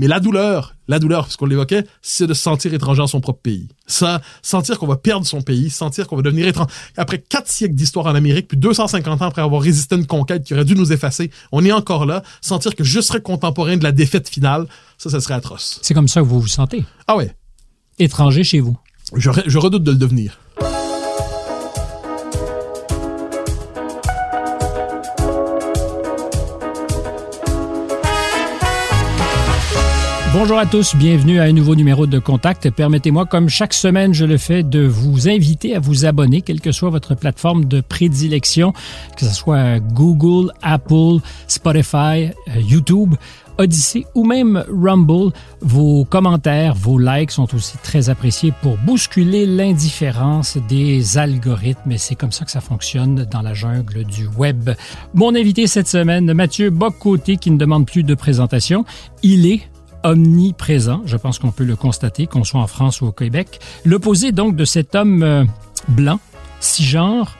Mais la douleur, la douleur, parce qu'on l'évoquait, c'est de se sentir étranger à son propre pays. Ça, sentir qu'on va perdre son pays, sentir qu'on va devenir étranger. Après quatre siècles d'histoire en Amérique, puis 250 ans après avoir résisté à une conquête qui aurait dû nous effacer, on est encore là. Sentir que je serais contemporain de la défaite finale, ça, ça serait atroce. C'est comme ça que vous vous sentez. Ah ouais. Étranger chez vous. Je, je redoute de le devenir. Bonjour à tous, bienvenue à un nouveau numéro de Contact. Permettez-moi, comme chaque semaine je le fais, de vous inviter à vous abonner, quelle que soit votre plateforme de prédilection, que ce soit Google, Apple, Spotify, euh, YouTube. Odyssey ou même Rumble. Vos commentaires, vos likes sont aussi très appréciés pour bousculer l'indifférence des algorithmes. Et c'est comme ça que ça fonctionne dans la jungle du web. Mon invité cette semaine, Mathieu Boccoté, qui ne demande plus de présentation. Il est omniprésent, je pense qu'on peut le constater, qu'on soit en France ou au Québec. L'opposé donc de cet homme euh, blanc, cisgenre,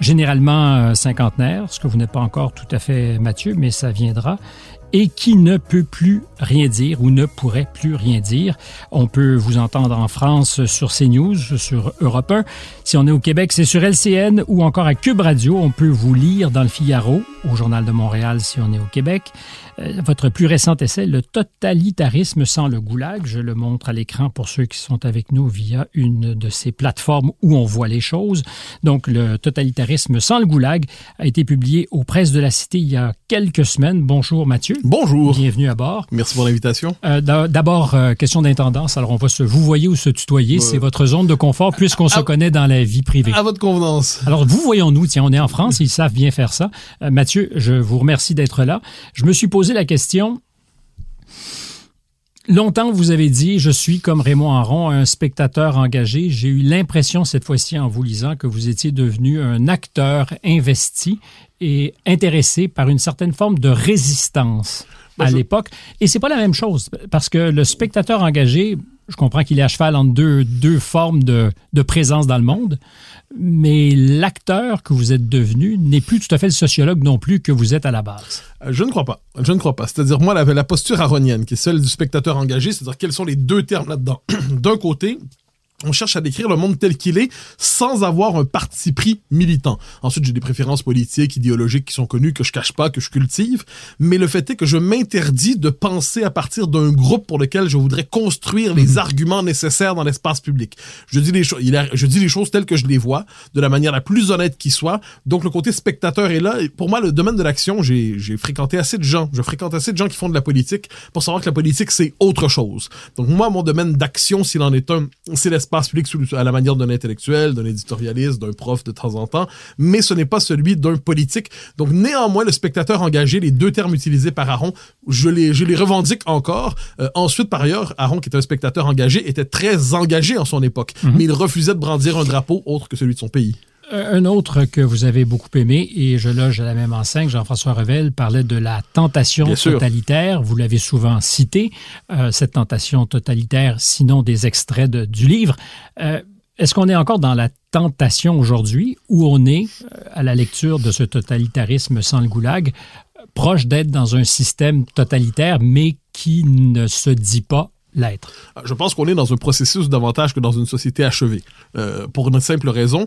généralement euh, cinquantenaire, ce que vous n'êtes pas encore tout à fait Mathieu, mais ça viendra, et qui ne peut plus rien dire ou ne pourrait plus rien dire. On peut vous entendre en France sur CNews, sur Europe 1. Si on est au Québec, c'est sur LCN ou encore à Cube Radio. On peut vous lire dans le Figaro, au Journal de Montréal si on est au Québec. Euh, votre plus récent essai, Le totalitarisme sans le goulag. Je le montre à l'écran pour ceux qui sont avec nous via une de ces plateformes où on voit les choses. Donc, Le totalitarisme sans le goulag a été publié aux presses de la Cité il y a quelques semaines. Bonjour Mathieu. Bonjour. Bienvenue à bord. Merci pour l'invitation. Euh, D'abord, euh, question d'intendance. Alors, on va se vous voyez ou se tutoyer. C'est votre zone de confort puisqu'on se connaît dans la vie privée. À votre convenance. Alors, vous voyons-nous. Tiens, on est en France. Ils savent bien faire ça. Mathieu, je vous remercie d'être là. Je me suis posé la question. Longtemps, vous avez dit, je suis comme Raymond Aron, un spectateur engagé. J'ai eu l'impression cette fois-ci en vous lisant que vous étiez devenu un acteur investi et intéressé par une certaine forme de résistance à l'époque. Et c'est pas la même chose parce que le spectateur engagé, je comprends qu'il est à cheval entre deux, deux formes de, de présence dans le monde, mais l'acteur que vous êtes devenu n'est plus tout à fait le sociologue non plus que vous êtes à la base. Euh, Je ne crois pas. Je ne crois pas. C'est-à-dire, moi, la, la posture aronienne, qui est celle du spectateur engagé, c'est-à-dire quels sont les deux termes là-dedans. D'un côté, on cherche à décrire le monde tel qu'il est sans avoir un parti pris militant. Ensuite, j'ai des préférences politiques, idéologiques qui sont connues, que je cache pas, que je cultive, mais le fait est que je m'interdis de penser à partir d'un groupe pour lequel je voudrais construire les arguments nécessaires dans l'espace public. Je dis les choses, je dis les choses telles que je les vois, de la manière la plus honnête qui soit. Donc, le côté spectateur est là. Et pour moi, le domaine de l'action, j'ai, j'ai fréquenté assez de gens. Je fréquente assez de gens qui font de la politique pour savoir que la politique, c'est autre chose. Donc, moi, mon domaine d'action, s'il en est un, c'est l'espace public à la manière d'un intellectuel, d'un éditorialiste, d'un prof de temps en temps, mais ce n'est pas celui d'un politique. Donc néanmoins, le spectateur engagé, les deux termes utilisés par Aron, je les, je les revendique encore. Euh, ensuite, par ailleurs, Aron, qui est un spectateur engagé, était très engagé en son époque, mm -hmm. mais il refusait de brandir un drapeau autre que celui de son pays. Un autre que vous avez beaucoup aimé, et je loge à la même enseigne, Jean-François Revel parlait de la tentation Bien totalitaire. Sûr. Vous l'avez souvent cité, euh, cette tentation totalitaire, sinon des extraits de, du livre. Euh, Est-ce qu'on est encore dans la tentation aujourd'hui, où on est, euh, à la lecture de ce totalitarisme sans le goulag, proche d'être dans un système totalitaire, mais qui ne se dit pas l'être? Je pense qu'on est dans un processus davantage que dans une société achevée. Euh, pour une simple raison,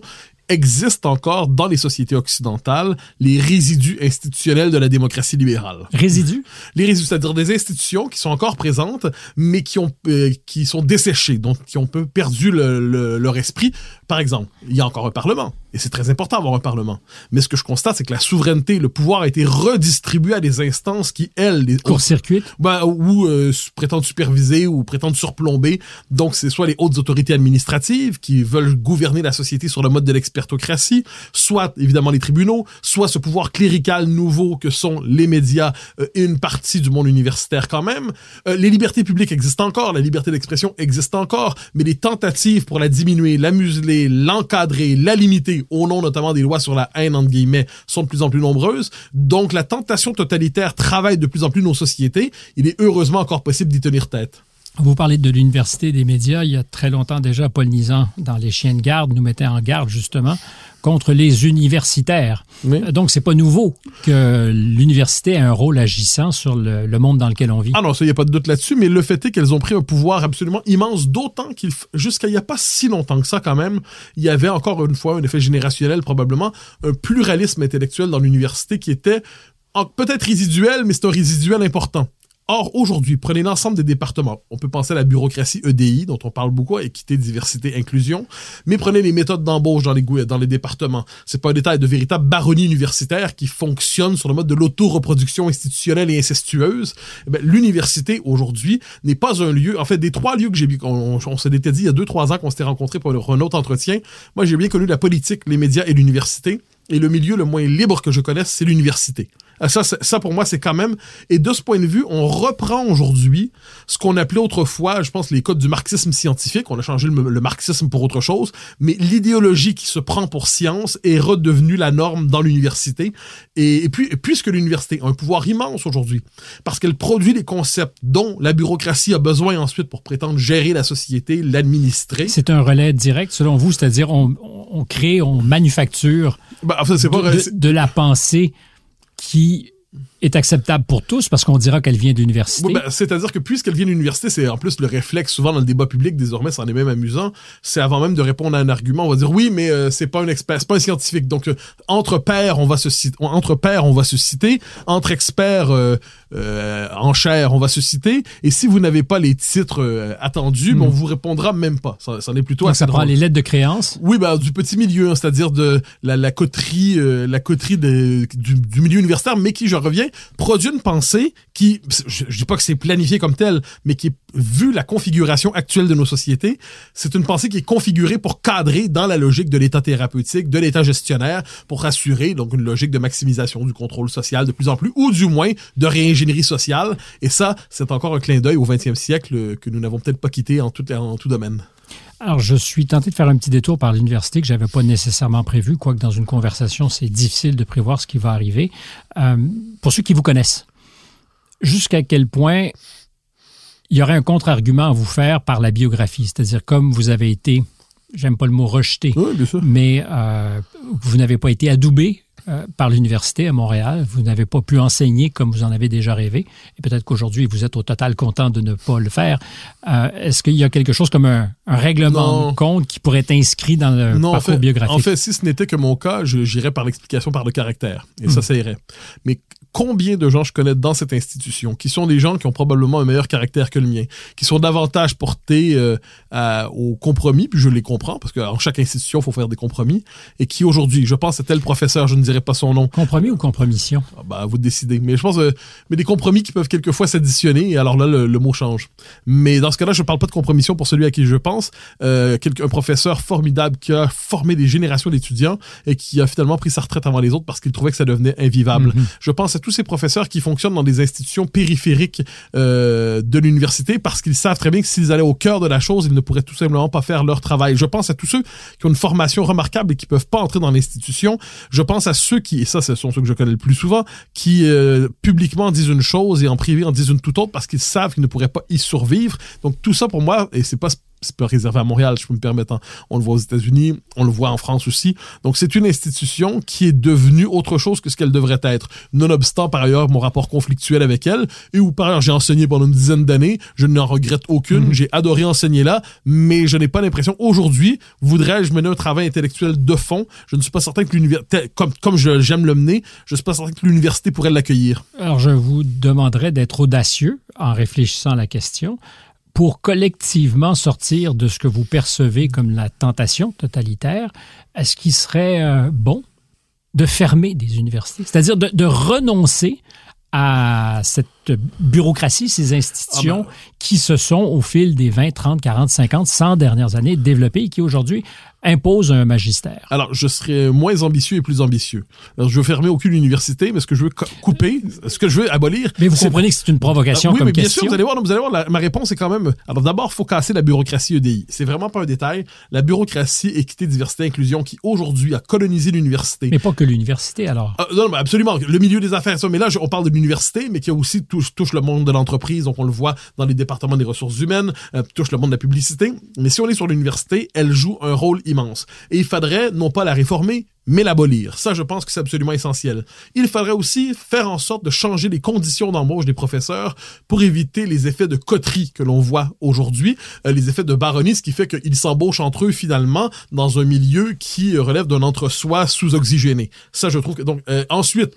existent encore dans les sociétés occidentales les résidus institutionnels de la démocratie libérale. Résidus? Les résidus, c'est-à-dire des institutions qui sont encore présentes, mais qui ont euh, qui sont desséchées, donc qui ont peu perdu le, le, leur esprit. Par exemple, il y a encore un parlement, et c'est très important d'avoir un parlement. Mais ce que je constate, c'est que la souveraineté, le pouvoir a été redistribué à des instances qui, elles, les court-circuit, ben, ou euh, prétendent superviser ou prétendent surplomber. Donc, c'est soit les hautes autorités administratives qui veulent gouverner la société sur le mode de l'expérience expertocratie, soit évidemment les tribunaux, soit ce pouvoir clérical nouveau que sont les médias euh, et une partie du monde universitaire quand même. Euh, les libertés publiques existent encore, la liberté d'expression existe encore, mais les tentatives pour la diminuer, la museler, l'encadrer, la limiter, au nom notamment des lois sur la haine, entre guillemets, sont de plus en plus nombreuses. Donc la tentation totalitaire travaille de plus en plus nos sociétés. Il est heureusement encore possible d'y tenir tête. Vous parlez de l'université des médias. Il y a très longtemps déjà, Paul Nizan, dans Les Chiens de garde, nous mettait en garde justement contre les universitaires. Oui. Euh, Donc, c'est pas nouveau que l'université ait un rôle agissant sur le, le monde dans lequel on vit. Ah non, ça, il n'y a pas de doute là-dessus, mais le fait est qu'elles ont pris un pouvoir absolument immense, d'autant qu'il, jusqu'à il n'y a pas si longtemps que ça, quand même, il y avait encore une fois un effet générationnel, probablement, un pluralisme intellectuel dans l'université qui était peut-être résiduel, mais c'est un résiduel important. Or, aujourd'hui, prenez l'ensemble des départements. On peut penser à la bureaucratie EDI, dont on parle beaucoup, équité, diversité, inclusion. Mais prenez les méthodes d'embauche dans les, dans les départements. C'est pas un détail de véritable baronnie universitaire qui fonctionne sur le mode de l'auto-reproduction institutionnelle et incestueuse. Eh ben, l'université, aujourd'hui, n'est pas un lieu... En fait, des trois lieux que j'ai... On, on se l'était dit il y a deux, trois ans qu'on s'était rencontrés pour un autre entretien. Moi, j'ai bien connu la politique, les médias et l'université. Et le milieu le moins libre que je connaisse, c'est l'université. Ah, Ça, ça, pour moi, c'est quand même... Et de ce point de vue, on reprend aujourd'hui ce qu'on appelait autrefois, je pense, les codes du marxisme scientifique. On a changé le, le marxisme pour autre chose. Mais l'idéologie qui se prend pour science est redevenue la norme dans l'université. Et, et puis, puisque l'université a un pouvoir immense aujourd'hui, parce qu'elle produit les concepts dont la bureaucratie a besoin ensuite pour prétendre gérer la société, l'administrer. C'est un relais direct, selon vous, c'est-à-dire on, on crée, on manufacture en fait, c'est pas... de, de- de la pensée qui est acceptable pour tous parce qu'on dira qu'elle vient de l'université. Oui, ben, C'est-à-dire que puisqu'elle vient de l'université, c'est en plus le réflexe souvent dans le débat public, désormais, c'en est même amusant, c'est avant même de répondre à un argument, on va dire oui, mais euh, c'est pas un expert, c'est pas un scientifique. Donc, euh, entre pairs, on va se citer, entre pairs, on va se citer, entre experts euh, euh, en chair, on va se citer, et si vous n'avez pas les titres euh, attendus, ben, on vous répondra même pas. Ça, ça en est plutôt. Donc, assez ça prend drôle. les lettres de créance? Oui, bah, du petit milieu, hein, c'est-à-dire de la, la coterie, euh, la coterie de- du, du milieu universitaire, mais qui, je reviens, produit une pensée qui, je, je dis pas que c'est planifié comme tel, mais qui, vu la configuration actuelle de nos sociétés, c'est une pensée qui est configurée pour cadrer dans la logique de l'état thérapeutique, de l'état gestionnaire, pour assurer donc une logique de maximisation du contrôle social de plus en plus, ou du moins de réingénierie sociale. Et ça, c'est encore un clin d'œil au 20e siècle que nous n'avons peut-être pas quitté en tout, en tout domaine. Alors, je suis tenté de faire un petit détour par l'université que j'avais pas nécessairement prévu, quoique dans une conversation, c'est difficile de prévoir ce qui va arriver. Euh, pour ceux qui vous connaissent, jusqu'à quel point il y aurait un contre-argument à vous faire par la biographie, c'est-à-dire comme vous avez été, j'aime pas le mot rejeté, Oui, mais euh, vous n'avez pas été adoubé par l'université à Montréal, vous n'avez pas pu enseigner comme vous en avez déjà rêvé, et peut-être qu'aujourd'hui vous êtes au total content de ne pas le faire. Euh, Est-ce qu'il y a quelque chose comme un, un règlement Non. de compte qui pourrait être inscrit dans le Non, en parcours fait, biographique? en fait, si ce n'était que mon cas, je- j'irais par l'explication par le caractère. Et ça, ça irait. Mais combien de gens je connais dans cette institution qui sont des gens qui ont probablement un meilleur caractère que le mien, qui sont davantage portés euh, à- au compromis, puis je les comprends, parce qu'en chaque institution, il faut faire des compromis, et qui aujourd'hui, je pense à tel professeur, je ne dirai pas son nom, Compromis ou compromission? ah, bah, vous de décider. Mais je pense, euh, mais des compromis qui peuvent quelquefois s'additionner, et alors là, le, le mot change. Mais dans ce cas-là, je parle pas de compromission pour celui à qui je pense. Euh, un professeur formidable qui a formé des générations d'étudiants et qui a finalement pris sa retraite avant les autres parce qu'il trouvait que ça devenait invivable. Je pense à tous ces professeurs qui fonctionnent dans des institutions périphériques euh, de l'université parce qu'ils savent très bien que s'ils allaient au cœur de la chose, ils ne pourraient tout simplement pas faire leur travail. Je pense à tous ceux qui ont une formation remarquable et qui peuvent pas entrer dans l'institution. Je pense à ceux qui, et ça, ce sont ceux que je connais le plus souvent, qui euh, publiquement disent une chose et en privé en disent une toute autre parce qu'ils savent qu'ils ne pourraient pas y survivre. Donc tout ça pour moi, et c'est pas c'est pas réservé à Montréal, je peux me permettre. hein. On le voit aux États-Unis, on le voit en France aussi. Donc c'est une institution qui est devenue autre chose que ce qu'elle devrait être. Nonobstant par ailleurs mon rapport conflictuel avec elle, et où par ailleurs j'ai enseigné pendant une dizaine d'années, je n'en regrette aucune. J'ai adoré enseigner là, mais je n'ai pas l'impression aujourd'hui voudrais-je mener un travail intellectuel de fond? Je ne suis pas certain que l'université, comme comme j'aime le mener, je suis pas certain que l'université pourrait l'accueillir. Alors, je vous demanderais d'être audacieux en réfléchissant à la question pour collectivement sortir de ce que vous percevez comme la tentation totalitaire. Est-ce qu'il serait euh, bon de fermer des universités? C'est-à-dire de, de renoncer à cette bureaucratie, ces institutions Ah ben. qui se sont, au fil des 20, 30, 40, 50, 100 dernières années, développées et qui aujourd'hui imposent un magistère. Alors, je serais moins ambitieux et plus ambitieux. Alors, je veux fermer aucune université, mais ce que je veux co- couper, ce que je veux abolir. Mais vous comprenez que c'est une provocation Ah, oui, comme mais bien question. sûr, vous allez voir, non, vous allez voir, la- ma réponse est quand même. Alors d'abord, faut casser la bureaucratie EDI. C'est vraiment pas un détail. La bureaucratie équité, diversité, inclusion, qui aujourd'hui a colonisé l'université. Mais pas que l'université, alors. Ah, non, mais absolument. Le milieu des affaires, ça. Mais là, je- on parle de l'université, mais qui a aussi tout touche, le monde de l'entreprise, donc on le voit dans les départements des ressources humaines, euh, touche le monde de la publicité. Mais si on est sur l'université, elle joue un rôle immense. Et il faudrait non pas la réformer, mais l'abolir. Ça, je pense que c'est absolument essentiel. Il faudrait aussi faire en sorte de changer les conditions d'embauche des professeurs pour éviter les effets de coterie que l'on voit aujourd'hui, euh, les effets de baronnie, ce qui fait qu'ils s'embauchent entre eux finalement dans un milieu qui relève d'un entre-soi sous-oxygéné. Ça, je trouve que donc euh, ensuite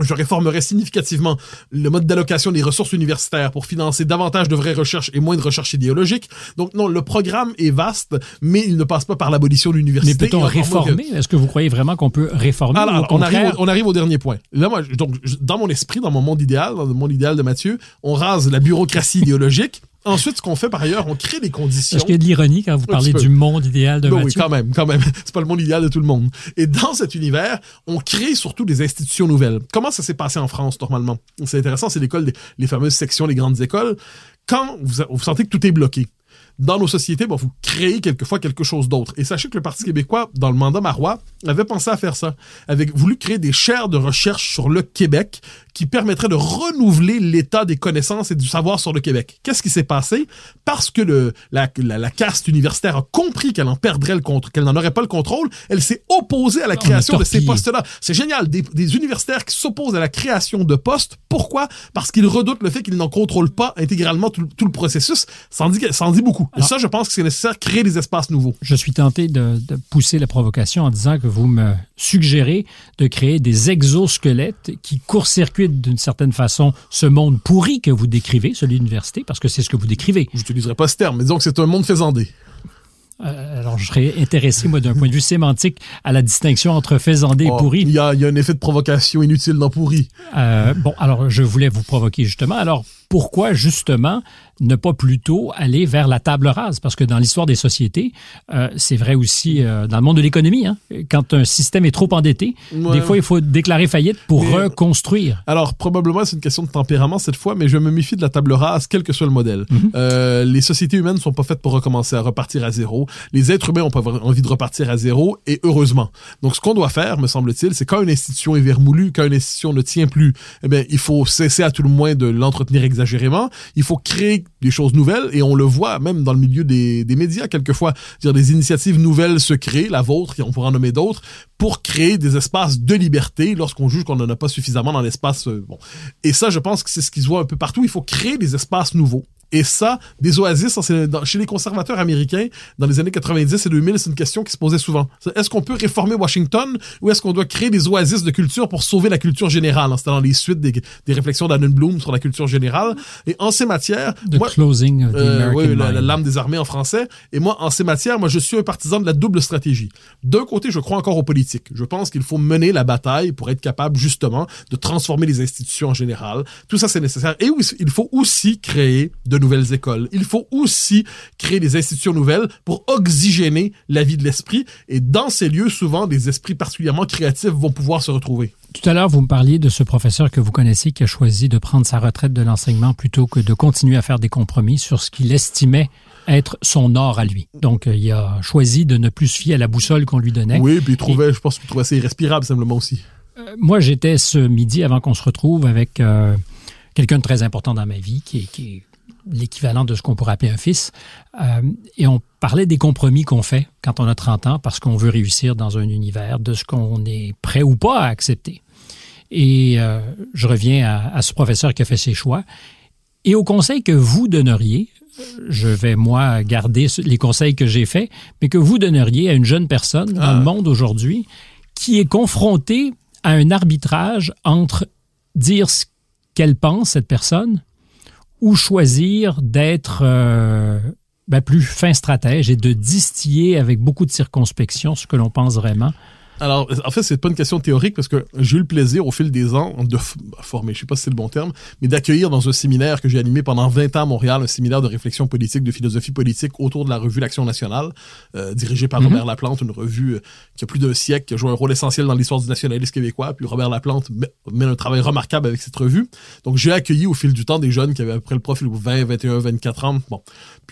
je réformerai significativement le mode d'allocation des ressources universitaires pour financer davantage de vraies recherches et moins de recherches idéologiques. Donc non, le programme est vaste, mais il ne passe pas par l'abolition de l'université. Mais peut-on réformer? Est-ce que vous croyez vraiment qu'on peut réformer Alors, on arrive, au, on arrive au dernier point. Là, moi, donc, dans mon esprit, dans mon monde idéal, dans le monde idéal de Mathieu, on rase la bureaucratie idéologique Ensuite, ce qu'on fait par ailleurs, on crée des conditions. Est-ce qu'il y a de l'ironie quand vous parlez du monde idéal de ben Oui, quand même, quand même. C'est pas le monde idéal de tout le monde. Et dans cet univers, on crée surtout des institutions nouvelles. Comment ça s'est passé en France normalement? C'est intéressant, c'est l'école, les fameuses sections, les grandes écoles. Quand vous, vous sentez que tout est bloqué, dans nos sociétés, bon, vous créez quelquefois quelque chose d'autre. Et sachez que le Parti québécois, dans le mandat Marois, avait pensé à faire ça. Avait voulu créer des chaires de recherche sur le Québec qui permettraient de renouveler l'état des connaissances et du savoir sur le Québec. Qu'est-ce qui s'est passé? Parce que le, la, la, caste universitaire a compris qu'elle en perdrait le contrôle, qu'elle n'en aurait pas le contrôle, elle s'est opposée à la création de ces postes-là. C'est génial. Des, des, universitaires qui s'opposent à la création de postes. Pourquoi? Parce qu'ils redoutent le fait qu'ils n'en contrôlent pas intégralement tout, tout le processus. Ça en dit, ça en dit beaucoup. Et ça, je pense que c'est nécessaire de créer des espaces nouveaux. Je suis tenté de, de, pousser la provocation en disant que vous me suggérez de créer des exosquelettes qui court-circuitent d'une certaine façon ce monde pourri que vous décrivez, celui de l'université, parce que c'est ce que vous décrivez. Je n'utiliserai pas ce terme, mais disons que c'est un monde faisandé. Euh, alors, je serais intéressé, moi, d'un point de vue sémantique, à la distinction entre faisandé et oh, pourri. Il y a, y a, un effet de provocation inutile dans pourri. Euh, bon, alors, je voulais vous provoquer justement. Alors, pourquoi justement ne pas plutôt aller vers la table rase? Parce que dans l'histoire des sociétés, euh, c'est vrai aussi euh, dans le monde de l'économie, hein, quand un système est trop endetté, des fois il faut déclarer faillite pour reconstruire. Alors probablement c'est une question de tempérament cette fois, mais je me méfie de la table rase, quel que soit le modèle. Mhm. euh, les sociétés humaines ne sont pas faites pour recommencer à repartir à zéro. Les êtres humains ont pas envie de repartir à zéro, et heureusement. Donc ce qu'on doit faire, me semble-t-il, c'est quand une institution est vermoulue, quand une institution ne tient plus, eh bien il faut cesser à tout le moins de l'entretenir exactement exagérément. Il faut créer des choses nouvelles et on le voit même dans le milieu des, des médias quelquefois. Dire des initiatives nouvelles se créent, la vôtre, on pourra en nommer d'autres, pour créer des espaces de liberté lorsqu'on juge qu'on n'en a pas suffisamment dans l'espace. Euh, bon. Et ça, je pense que c'est ce qui se voit un peu partout. Il faut créer des espaces nouveaux. Et ça, des oasis, chez les conservateurs américains, dans les années 90 et 2000, c'est une question qui se posait souvent. Est-ce qu'on peut réformer Washington ou est-ce qu'on doit créer des oasis de culture pour sauver la culture générale? C'était dans les suites des, des réflexions d'Anne Bloom sur la culture générale? Et en ces matières... The closing of the euh, oui, la, la, lame des armées en français. Et moi, en ces matières, moi, je suis un partisan de la double stratégie. D'un côté, je crois encore aux politiques. Je pense qu'il faut mener la bataille pour être capable, justement, de transformer les institutions en général. Tout ça, c'est nécessaire. Et il faut aussi créer de nouvelles écoles. Il faut aussi créer des institutions nouvelles pour oxygéner la vie de l'esprit. Et dans ces lieux, souvent, des esprits particulièrement créatifs vont pouvoir se retrouver. Tout à l'heure, vous me parliez de ce professeur que vous connaissez qui a choisi de prendre sa retraite de l'enseignement plutôt que de continuer à faire des compromis sur ce qu'il estimait être son or à lui. Donc, euh, il a choisi de ne plus se fier à la boussole qu'on lui donnait. Oui, puis il trouvait, je pense qu'il trouvait ça irrespirable simplement aussi. Euh, moi, j'étais ce midi, avant qu'on se retrouve, avec euh, quelqu'un de très important dans ma vie, qui, qui est l'équivalent de ce qu'on pourrait appeler un fils. Euh, et on parlait des compromis qu'on fait quand on a 30 ans parce qu'on veut réussir dans un univers, de ce qu'on est prêt ou pas à accepter. Et euh, je reviens à, à, ce professeur qui a fait ses choix. Et au conseil que vous donneriez, je vais moi garder les conseils que j'ai faits, mais que vous donneriez à une jeune personne dans le ah. monde aujourd'hui qui est confrontée à un arbitrage entre dire ce qu'elle pense, cette personne, ou choisir d'être euh, ben, plus fin stratège et de distiller avec beaucoup de circonspection ce que l'on pense vraiment alors, en fait, c'est pas une question théorique parce que j'ai eu le plaisir au fil des ans de former, je sais pas si c'est le bon terme, mais d'accueillir dans un séminaire que j'ai animé pendant 20 ans à Montréal, un séminaire de réflexion politique, de philosophie politique autour de la revue L'Action nationale, euh, dirigée par mm-hmm. Robert Laplante, une revue euh, qui a plus d'un siècle, qui a joué un rôle essentiel dans l'histoire du nationalisme québécois. Puis Robert Laplante mène un travail remarquable avec cette revue. Donc, j'ai accueilli au fil du temps des jeunes qui avaient après le profil 20, 21, 24 ans. Bon,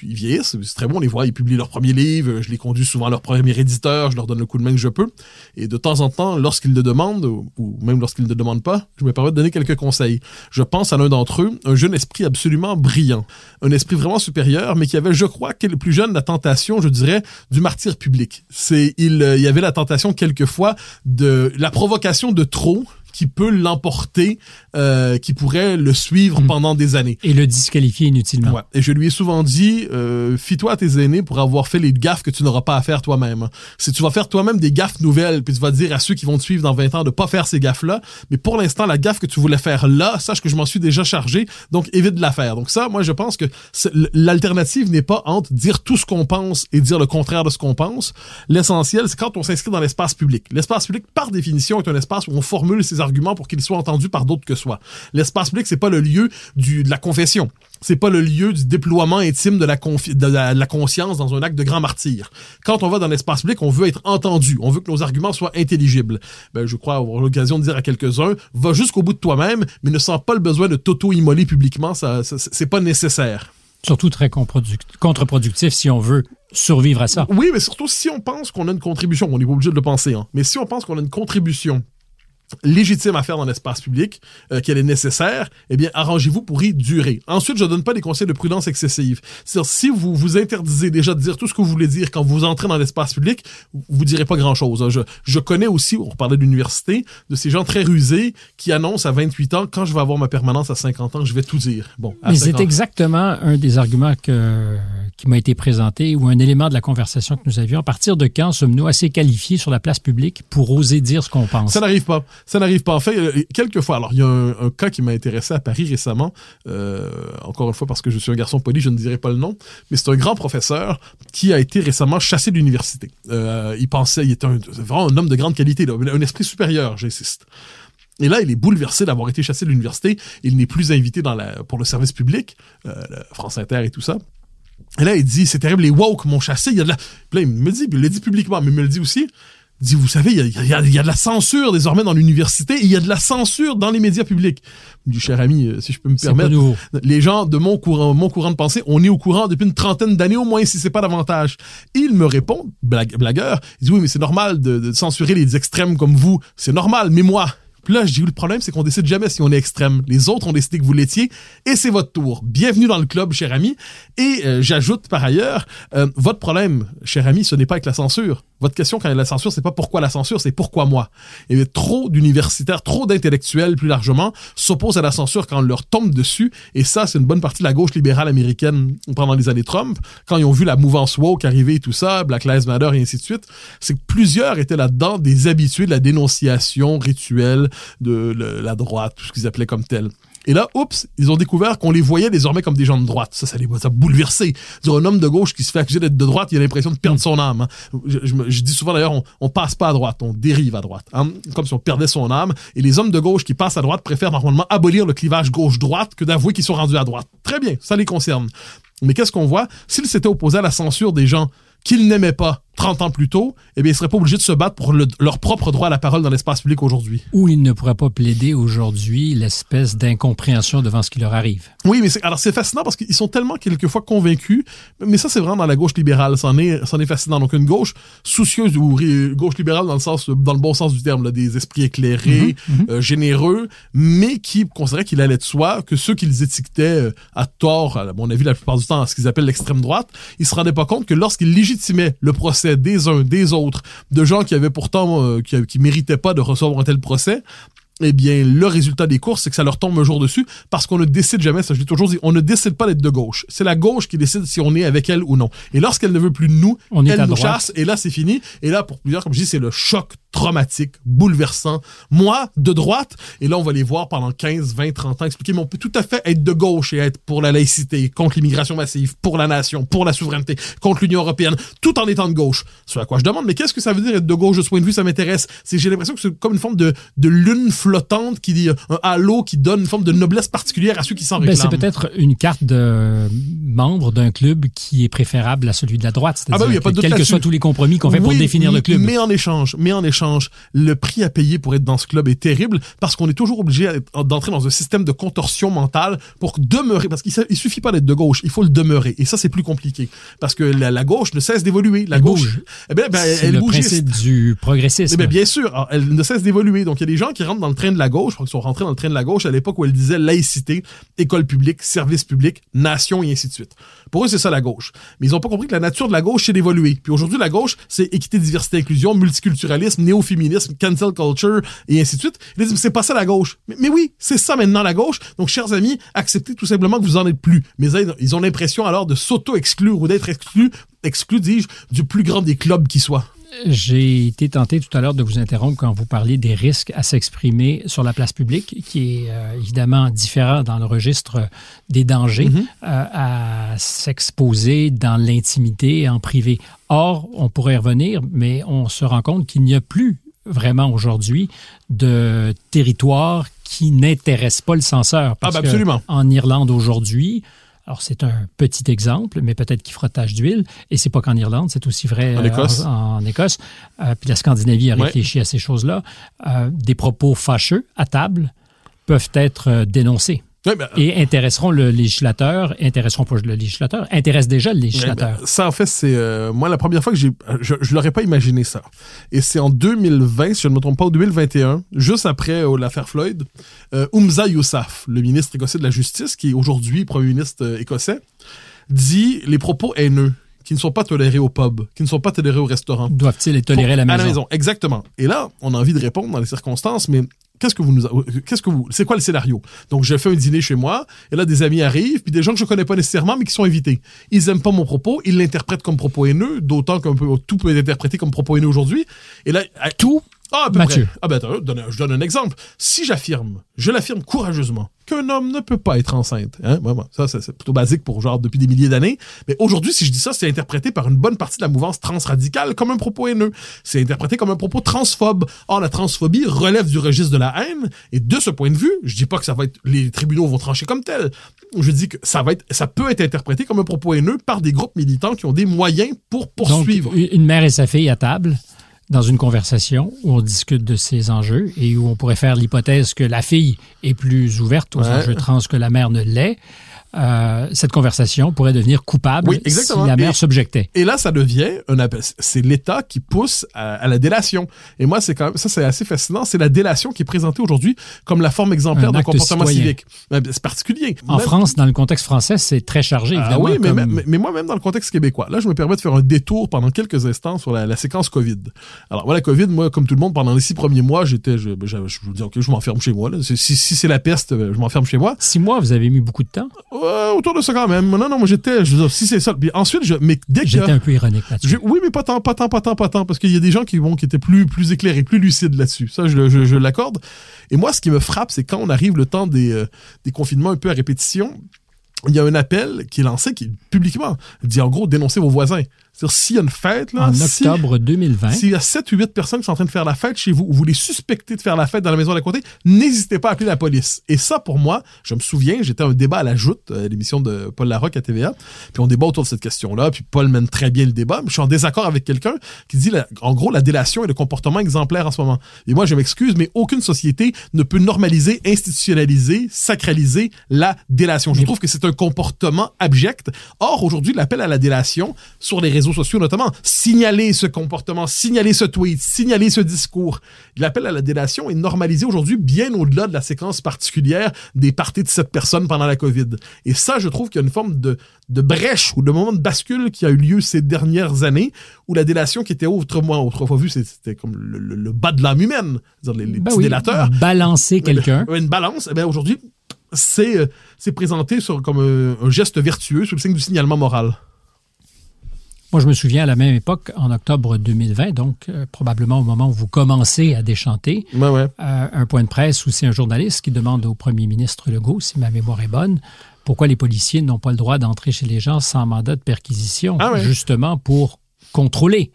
ils vieillissent, c'est très bon, on les voit, ils publient leur premier livre, je les conduis souvent à leur premier éditeur, je leur donne le coup de main que je peux. Et de temps en temps, lorsqu'ils le demandent, ou même lorsqu'ils ne le demandent pas, je me permets de donner quelques conseils. Je pense à l'un d'entre eux, un jeune esprit absolument brillant, un esprit vraiment supérieur, mais qui avait, je crois, le plus jeune, la tentation, je dirais, du martyr public. C'est, il, il y avait la tentation quelquefois de la provocation de trop, qui peut l'emporter, euh, qui pourrait le suivre hmm. pendant des années. Et le disqualifier inutilement. Ouais. Et je lui ai souvent dit, euh, fie-toi à tes aînés pour avoir fait les gaffes que tu n'auras pas à faire toi-même. Si tu vas faire toi-même des gaffes nouvelles, puis tu vas dire à ceux qui vont te suivre dans 20 ans de pas faire ces gaffes-là, mais pour l'instant, la gaffe que tu voulais faire là, sache que je m'en suis déjà chargé, donc évite de la faire. Donc ça, moi, je pense que l'alternative n'est pas entre dire tout ce qu'on pense et dire le contraire de ce qu'on pense. L'essentiel, c'est quand on s'inscrit dans l'espace public. L'espace public, par définition, est un espace où on formule ses arguments pour qu'ils soient entendus par d'autres que soi. L'espace public, c'est pas le lieu du, de la confession. C'est pas le lieu du déploiement intime de la, de la, conscience dans un acte de grand martyr. Quand on va dans l'espace public, on veut être entendu. On veut que nos arguments soient intelligibles. Ben, je crois avoir l'occasion de dire à quelques-uns, va jusqu'au bout de toi-même, mais ne sens pas le besoin de t'auto-immoler publiquement. Ça, ça c'est pas nécessaire. Surtout très contre-productif si on veut survivre à ça. Oui, mais surtout si on pense qu'on a une contribution, on n'est pas obligé de le penser, hein, mais si on pense qu'on a une contribution légitime à faire dans l'espace public, euh, qu'elle est nécessaire, eh bien, arrangez-vous pour y durer. Ensuite, je donne pas des conseils de prudence excessive. C'est-à-dire, si vous vous interdisez déjà de dire tout ce que vous voulez dire quand vous entrez dans l'espace public, vous direz pas grand-chose. Hein. Je, je connais aussi, on parlait de l'université, de ces gens très rusés qui annoncent à 28 ans, quand je vais avoir ma permanence à 50 ans, je vais tout dire. Bon. Mais c'est exactement un des arguments que, qui m'a été présenté ou un élément de la conversation que nous avions. À partir de quand sommes-nous assez qualifiés sur la place publique pour oser dire ce qu'on pense? Ça n'arrive pas. Ça n'arrive pas. En fait, euh, quelquefois, alors il y a un, cas qui m'a intéressé à Paris récemment, euh, encore une fois parce que je suis un garçon poli, je ne dirai pas le nom, mais c'est un grand professeur qui a été récemment chassé de l'université. Euh, il pensait, il était vraiment un homme de grande qualité, un esprit supérieur, j'insiste. Et là, il est bouleversé d'avoir été chassé de l'université. Il n'est plus invité dans pour le service public, France Inter et tout ça. Et là, il dit, c'est terrible, les woke m'ont chassé. Il y a de la... Puis là, il me dit, il le dit publiquement, mais il me le dit aussi, dit, vous savez, il y, a, de la censure désormais dans l'université il y a de la censure dans les médias publics. Du cher ami, euh, si je peux me permettre, les gens de mon courant, mon courant de pensée, on est au courant depuis une trentaine d'années au moins, si c'est pas davantage. il me répond, blagueur, il dit oui, mais c'est normal de, de censurer les extrêmes comme vous, c'est normal, mais moi, puis là, je dis, le problème, c'est qu'on décide jamais si on est extrême. Les autres ont décidé que vous l'étiez, et c'est votre tour. Bienvenue dans le club, cher ami. Et euh, j'ajoute par ailleurs, euh, votre problème, cher ami, ce n'est pas avec la censure. Votre question quand il y a la censure, c'est pas pourquoi la censure, c'est pourquoi moi. Et trop d'universitaires, trop d'intellectuels plus largement s'opposent à la censure quand on leur tombe dessus. Et ça, c'est une bonne partie de la gauche libérale américaine pendant les années Trump, quand ils ont vu la mouvance woke arriver et tout ça, Black Lives Matter et ainsi de suite. C'est que plusieurs étaient là-dedans des habitués de la dénonciation rituelle de la droite, tout ce qu'ils appelaient comme tel. Et là, oups, ils ont découvert qu'on les voyait désormais comme des gens de droite. Ça, ça les a bouleversés. Dire un homme de gauche qui se fait accuser d'être de droite, il a l'impression de perdre son âme. Hein. Je, dis souvent d'ailleurs, on, passe pas à droite, on dérive à droite. Hein. Comme si on perdait son âme. Et les hommes de gauche qui passent à droite préfèrent normalement abolir le clivage gauche-droite que d'avouer qu'ils sont rendus à droite. Très bien, ça les concerne. Mais qu'est-ce qu'on voit? S'ils s'étaient opposés à la censure des gens qu'ils n'aimaient pas, 30 ans plus tôt, eh bien, ils seraient pas obligés de se battre pour leur propre droit à la parole dans l'espace public aujourd'hui. Ou ils ne pourraient pas plaider aujourd'hui l'espèce d'incompréhension devant ce qui leur arrive. Oui, mais alors c'est fascinant parce qu'ils sont tellement quelquefois convaincus, mais ça c'est vraiment dans la gauche libérale, c'en est, c'en est fascinant. Donc une gauche soucieuse ou gauche libérale dans le sens, dans le bon sens du terme, là, des esprits éclairés, mhm, mhm. Euh, généreux, mais qui considéraient qu'il allait de soi que ceux qu'ils étiquetaient euh, à tort, à mon avis la plupart du temps, à ce qu'ils appellent l'extrême droite, ils se rendaient pas compte que lorsqu'ils légitimaient le procès des uns, des autres, de gens qui avaient pourtant, euh, qui, qui méritaient pas de recevoir un tel procès, eh bien, le résultat des courses, c'est que ça leur tombe un jour dessus parce qu'on ne décide jamais, ça je l'ai toujours dit, on ne décide pas d'être de gauche. C'est la gauche qui décide si on est avec elle ou non. Et lorsqu'elle ne veut plus de nous, on elle nous chasse et là c'est fini. Et là, pour plusieurs, comme je dis, c'est le choc traumatique, bouleversant. Moi, de droite, et là on va les voir pendant 15, 20, 30 ans expliquer, mais on peut tout à fait être de gauche et être pour la laïcité, contre l'immigration massive, pour la nation, pour la souveraineté, contre l'Union européenne, tout en étant de gauche. Ce à quoi je demande, mais qu'est-ce que ça veut dire être de gauche de ce point de vue, ça m'intéresse? C'est j'ai l'impression que c'est comme une forme de, de lune flottante qui dit un halo qui donne une forme de noblesse particulière à ceux qui s'en ben, réclament. c'est peut-être une carte de membre d'un club qui est préférable à celui de la droite. Ah ben oui, y a pas de quels que soient tous les compromis qu'on fait pour définir le club. Mais en échange, mais en échange change, le prix à payer pour être dans ce club est terrible parce qu'on est toujours obligé d'entrer dans un système de contorsion mentale pour demeurer, parce qu'il il suffit pas d'être de gauche, il faut le demeurer. Et ça, c'est plus compliqué parce que la, gauche ne cesse d'évoluer. La gauche, bouge. Eh ben, ben, elle le principe du progressisme. Eh ben, bien sûr, elle ne cesse d'évoluer. Donc, il y a des gens qui rentrent dans le train de la gauche, qu'ils sont rentrés dans le train de la gauche à l'époque où elle disait laïcité, école publique, service public, nation et ainsi de suite. Pour eux, c'est ça la gauche. Mais ils ont pas compris que la nature de la gauche, c'est d'évoluer. Puis aujourd'hui, la gauche, c'est équité, diversité, inclusion, multiculturalisme, néo-féminisme, cancel culture et ainsi de suite. Ils disent, c'est pas ça la gauche. Mais, mais oui, c'est ça maintenant la gauche. Donc, chers amis, acceptez tout simplement que vous en êtes plus. Mais ils ont l'impression alors de s'auto-exclure ou d'être exclus, exclus, dis-je, du plus grand des clubs qui soit. J'ai été tenté tout à l'heure de vous interrompre quand vous parliez des risques à s'exprimer sur la place publique, qui est euh, évidemment différent dans le registre des dangers mm-hmm. euh, à s'exposer dans l'intimité et en privé. Or, on pourrait y revenir, mais on se rend compte qu'il n'y a plus vraiment aujourd'hui de territoire qui n'intéresse pas le censeur. Parce ah, ben absolument. en Irlande aujourd'hui, alors, c'est un petit exemple, mais peut-être qu'il frottage d'huile. Et c'est pas qu'en Irlande, c'est aussi vrai en Écosse. en, Écosse. Euh, puis la Scandinavie a réfléchi à ces choses-là. Euh, des propos fâcheux à table peuvent être euh, Ben, et intéresseront le législateur, intéresseront pas le législateur, intéressent déjà le législateur. Ben, ça, en fait, c'est euh, moi la première fois que j'ai, je, je l'aurais pas imaginé ça. Et c'est en 2020, si je ne me trompe pas, en 2021, juste après euh, l'affaire Floyd, euh, Umza Yousaf, le ministre écossais de la Justice, qui est aujourd'hui premier ministre écossais, dit les propos haineux qui ne sont pas tolérés au pub, qui ne sont pas tolérés au restaurant. Doivent-ils les tolérer à la maison? À la maison, exactement. Et là, on a envie de répondre dans les circonstances, mais qu'est-ce que vous nous, c'est quoi le scénario? Donc j'ai fait un dîner chez moi, et là des amis arrivent, puis des gens que je connais pas nécessairement, mais qui sont invités. Ils aiment pas mon propos, ils l'interprètent comme propos haineux, d'autant qu'un peu tout peut être interprété comme propos haineux aujourd'hui. Et là, tout. Ah, à peu Mathieu. Ah ben, je donne un exemple. Si j'affirme, je l'affirme courageusement, qu'un homme ne peut pas être enceinte. Hein? ça, c'est plutôt basique pour genre depuis des milliers d'années. Mais aujourd'hui, si je dis ça, c'est interprété par une bonne partie de la mouvance transradicale comme un propos haineux. C'est interprété comme un propos transphobe. Or, la transphobie relève du registre de la haine. Et de ce point de vue, je dis pas que ça va être, les tribunaux vont trancher comme tel. Je dis que ça va être, ça peut être interprété comme un propos haineux par des groupes militants qui ont des moyens pour poursuivre. Donc, une mère et sa fille à table dans une conversation où on discute de ces enjeux et où on pourrait faire l'hypothèse que la fille est plus ouverte aux enjeux trans que la mère ne l'est. Euh, cette conversation pourrait devenir coupable si la mère s'objectait. Et là, ça devient un c'est l'État qui pousse à, la délation. Et moi, c'est quand même ça, c'est assez fascinant. C'est la délation qui est présentée aujourd'hui comme la forme exemplaire d'un comportement civique. C'est particulier. En France, dans le contexte français, c'est très chargé. Ah évidemment, oui, mais, mais, moi, même dans le contexte québécois, là, je me permets de faire un détour pendant quelques instants sur la, séquence Covid. Alors voilà, Covid, moi, comme tout le monde, pendant les six premiers mois, j'étais, je, je, je, vous dis, ok, je m'enferme chez moi. Là. Si, si c'est la peste, je m'enferme chez moi. Six mois, vous avez mis beaucoup de temps? Autour de ça quand même. Non, non, moi j'étais, je veux dire, si c'est ça. Puis ensuite, je, mais dès que. J'étais un peu ironique là-dessus. Oui, mais pas tant, pas tant, pas tant, pas tant, parce qu'il y a des gens qui, vont qui étaient plus, plus éclairés, plus lucides là-dessus. Ça, je, je, je l'accorde. Et moi, ce qui me frappe, c'est quand on arrive le temps des, euh, des confinements un peu à répétition, il y a un appel qui est lancé qui publiquement dit en gros dénoncez vos voisins. C'est-à-dire, s'il y a une fête, là. En octobre 2020. S'il y a 7 ou 8 personnes qui sont en train de faire la fête chez vous, ou vous les suspectez de faire la fête dans la maison d'à côté, n'hésitez pas à appeler la police. Et ça, pour moi, je me souviens, j'étais à un débat à la joute, euh, l'émission de Paul Larocque à TVA, puis on débat autour de cette question-là, puis Paul mène très bien le débat, mais je suis en désaccord avec quelqu'un qui dit, en gros, la délation est le comportement exemplaire en ce moment. Et moi, je m'excuse, mais aucune société ne peut normaliser, institutionnaliser, sacraliser la délation. Je trouve que c'est un comportement abject. Or, aujourd'hui, l'appel à la délation sur les réseaux sociaux notamment, signaler ce comportement, signaler ce tweet, signaler ce discours. L'appel à la délation est normalisé aujourd'hui bien au-delà de la séquence particulière des parties de cette personne pendant la COVID. Et ça, je trouve qu'il y a une forme de, de brèche ou de moment de bascule qui a eu lieu ces dernières années où la délation qui était autrement, autrefois vue, c'était comme le, bas de l'âme humaine, les, les ben délateurs. Balancer quelqu'un. Une balance. Eh aujourd'hui, c'est euh, présenté sur, comme un, un geste vertueux sous le signe du signalement moral. Moi, je me souviens à la même époque, en octobre 2020, donc euh, probablement au moment où vous commencez à déchanter, euh, un point de presse où c'est un journaliste qui demande au premier ministre Legault, si ma mémoire est bonne, pourquoi les policiers n'ont pas le droit d'entrer chez les gens sans mandat de perquisition, ah justement pour contrôler.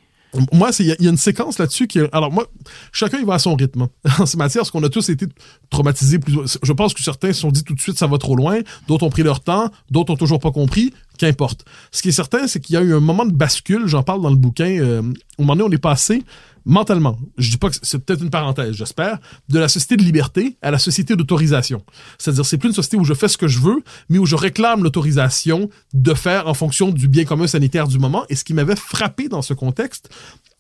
Moi, il y, a une séquence là-dessus qui. Alors, moi, chacun il va à son rythme. en ce matière, parce qu'on a tous été traumatisés. Plus... Je pense que certains se sont dit tout de suite, ça va trop loin. D'autres ont pris leur temps. D'autres ont toujours pas compris qu'importe. Ce qui est certain, c'est qu'il y a eu un moment de bascule, j'en parle dans le bouquin, euh, au moment donné, on est passé mentalement, je dis pas que c'est peut-être une parenthèse, j'espère, de la société de liberté à la société d'autorisation. C'est-à-dire, c'est plus une société où je fais ce que je veux, mais où je réclame l'autorisation de faire en fonction du bien commun sanitaire du moment. Et ce qui m'avait frappé dans ce contexte,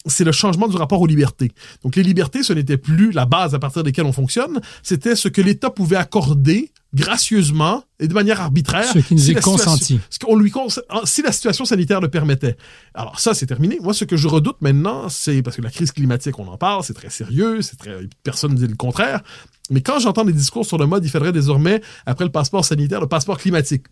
c'est le changement du rapport aux libertés. Donc les libertés, ce n'était plus la base à partir desquelles on fonctionne, c'était ce que l'État pouvait accorder gracieusement et de manière arbitraire. Ce qui nous si est la situation- consenti. ce qu'on lui cons- si la situation sanitaire le permettait. Alors ça, c'est terminé. Moi, ce que je redoute maintenant, c'est parce que la crise climatique, on en parle, c'est très sérieux, c'est très personne ne dit le contraire. Mais quand j'entends des discours sur le mode, il faudrait désormais, après le passeport sanitaire, le passeport climatique.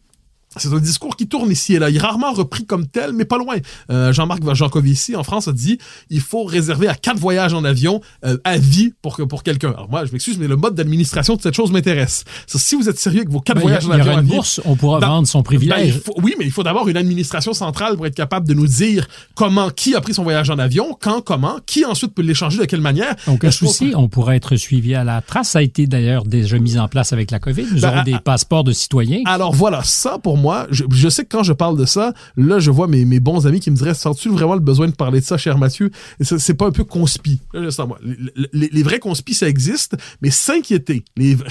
C'est un discours qui tourne ici et là. Il est rarement repris comme tel, mais pas loin. Euh, Jean-Marc Jancovici, en France, a dit il faut réserver à quatre voyages en avion euh, à vie pour, que- pour quelqu'un. Alors moi, je m'excuse, mais le mode d'administration de cette chose m'intéresse. Si vous êtes sérieux avec vos quatre Ben, a- voyages en il y avion aura une vie, bourse, on pourra dans- vendre son ben, privilège. il faut- oui, mais il faut d'abord une administration centrale pour être capable de nous dire comment, qui a pris son voyage en avion, quand, comment, qui ensuite peut l'échanger, de quelle manière. Donc, un souci, on pourrait être suivi à la trace. Ça a été d'ailleurs déjà mis en place avec la COVID. Nous Ben, aurons des passeports de citoyens. Alors voilà, ça pour moi, je, je sais que quand je parle de ça, là je vois mes, mes bons amis qui me diraient, sens-tu vraiment le besoin de parler de ça, cher Mathieu? C'est pas un peu conspi. Là, je sens, moi, les, les- les vrais conspis, ça existe, mais s'inquiéter,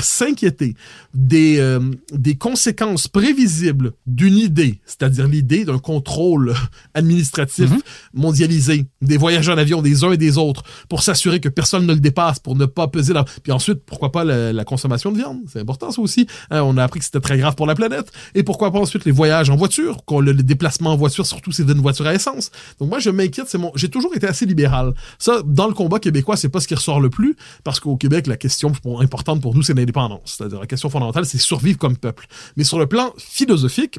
s'inquiéter des, euh, des conséquences prévisibles d'une idée, c'est-à-dire l'idée d'un contrôle administratif mondialisé, des voyages en avion des uns et des autres, pour s'assurer que personne ne le dépasse, pour ne pas peser dans... Puis ensuite, pourquoi pas la, la consommation de viande? C'est important ça aussi. Hein, on a appris que c'était très grave pour la planète. Et pourquoi pas ensuite les voyages en voiture, les déplacements en voiture, surtout si c'est une voiture à essence. Donc moi, je m'inquiète, c'est mon... J'ai toujours été assez libéral. Ça, dans le combat québécois, c'est pas ce qui ressort le plus, parce qu'au Québec, la question importante pour nous, c'est l'indépendance. C'est-à-dire la question fondamentale, c'est survivre comme peuple. Mais sur le plan philosophique,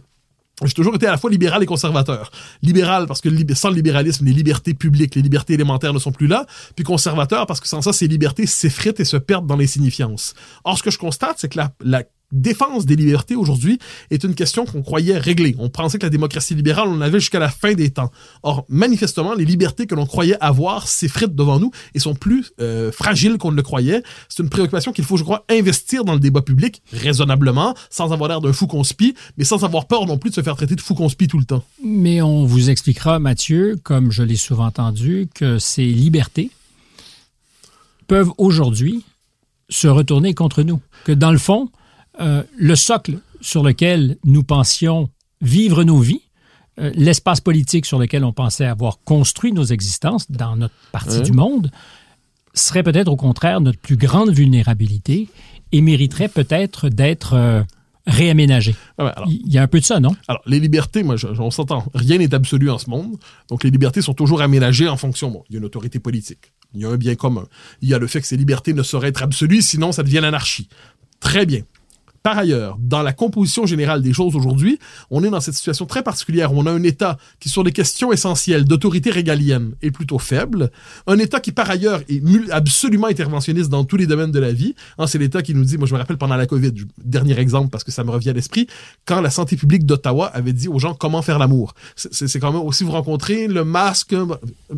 j'ai toujours été à la fois libéral et conservateur. Libéral parce que sans le libéralisme, les libertés publiques, les libertés élémentaires ne sont plus là. Puis conservateur parce que sans ça, ces libertés s'effritent et se perdent dans l'insignifiance. Or, ce que je constate, c'est que la défense des libertés aujourd'hui est une question qu'on croyait réglée. On pensait que la démocratie libérale, on l'avait jusqu'à la fin des temps. Or, manifestement, les libertés que l'on croyait avoir s'effritent devant nous et sont plus euh, fragiles qu'on ne le croyait. C'est une préoccupation qu'il faut, je crois, investir dans le débat public raisonnablement, sans avoir l'air d'un fou conspi, mais sans avoir peur non plus de se faire traiter de fou conspi tout le temps. Mais on vous expliquera, Mathieu, comme je l'ai souvent entendu, que ces libertés peuvent aujourd'hui se retourner contre nous. Que dans le fond, euh, le socle sur lequel nous pensions vivre nos vies, euh, l'espace politique sur lequel on pensait avoir construit nos existences dans notre partie Ouais. du monde, serait peut-être au contraire notre plus grande vulnérabilité et mériterait peut-être d'être euh, réaménagé. Ah alors, Il y a un peu de ça, non? alors, les libertés, moi, je- on s'entend, rien n'est absolu en ce monde. Donc, les libertés sont toujours aménagées en fonction, bon, il y a une autorité politique, il y a un bien commun, il y a le fait que ces libertés ne sauraient être absolues, sinon ça devient l'anarchie. Très bien. Par ailleurs, dans la composition générale des choses aujourd'hui, on est dans cette situation très particulière où on a un État qui, sur des questions essentielles d'autorité régalienne, est plutôt faible. Un État qui, par ailleurs, est absolument interventionniste dans tous les domaines de la vie. Hein, c'est l'État qui nous dit, moi je me rappelle pendant la COVID, dernier exemple parce que ça me revient à l'esprit, quand la santé publique d'Ottawa avait dit aux gens comment faire l'amour. C'est quand même aussi vous rencontrez le masque. euh,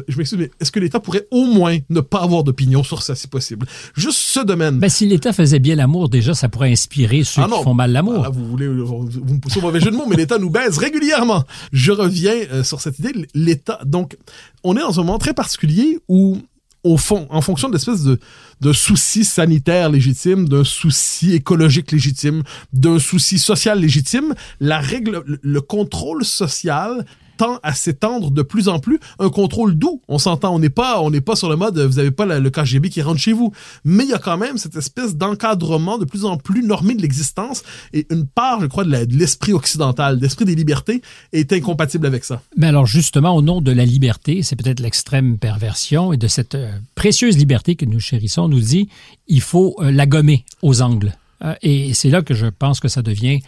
Je m'excuse, mais est-ce que l'État pourrait au moins ne pas avoir d'opinion sur ça si possible? Juste ce domaine. Ben, si l'État faisait bien l'amour, déjà, ça pourrait inspirer ceux Ah non. qui font mal l'amour. Ah, vous voulez, vous vous me poussez au mauvais jeu de mots, mais l'État nous baise régulièrement. Je reviens euh, sur cette idée. L'État, donc, on est dans un moment très particulier où, au fond, en fonction de l'espèce de, d'un souci sanitaire légitime, d'un souci écologique légitime, d'un souci social légitime, la règle, le- le contrôle social à s'étendre de plus en plus. Un contrôle doux, on s'entend. On n'est pas, on n'est pas sur le mode, vous avez pas le KGB qui rentre chez vous. Mais il y a quand même cette espèce d'encadrement de plus en plus normé de l'existence et une part, je crois, de l'esprit occidental, de l'esprit des libertés est incompatible avec ça. Mais alors justement, au nom de la liberté, c'est peut-être l'extrême perversion et de cette euh, précieuse liberté que nous chérissons, nous dit il faut euh, la gommer aux angles. Euh, et c'est là que je pense que ça devient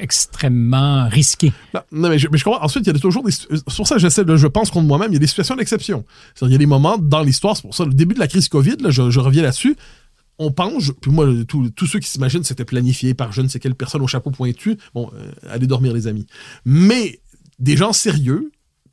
extrêmement risqué. Non, mais, je, mais comprends. Ensuite, il y a toujours des. Pour ça j'essaie. Je pense contre moi-même, il y a des situations d'exception. Il y a des moments dans l'histoire, c'est pour ça, le début de la crise COVID, là, je, reviens là-dessus. On pense, puis moi, tous tous ceux qui s'imaginent c'était planifié par je ne sais quelle personne au chapeau pointu, bon, euh, allez dormir les amis. Mais des gens sérieux,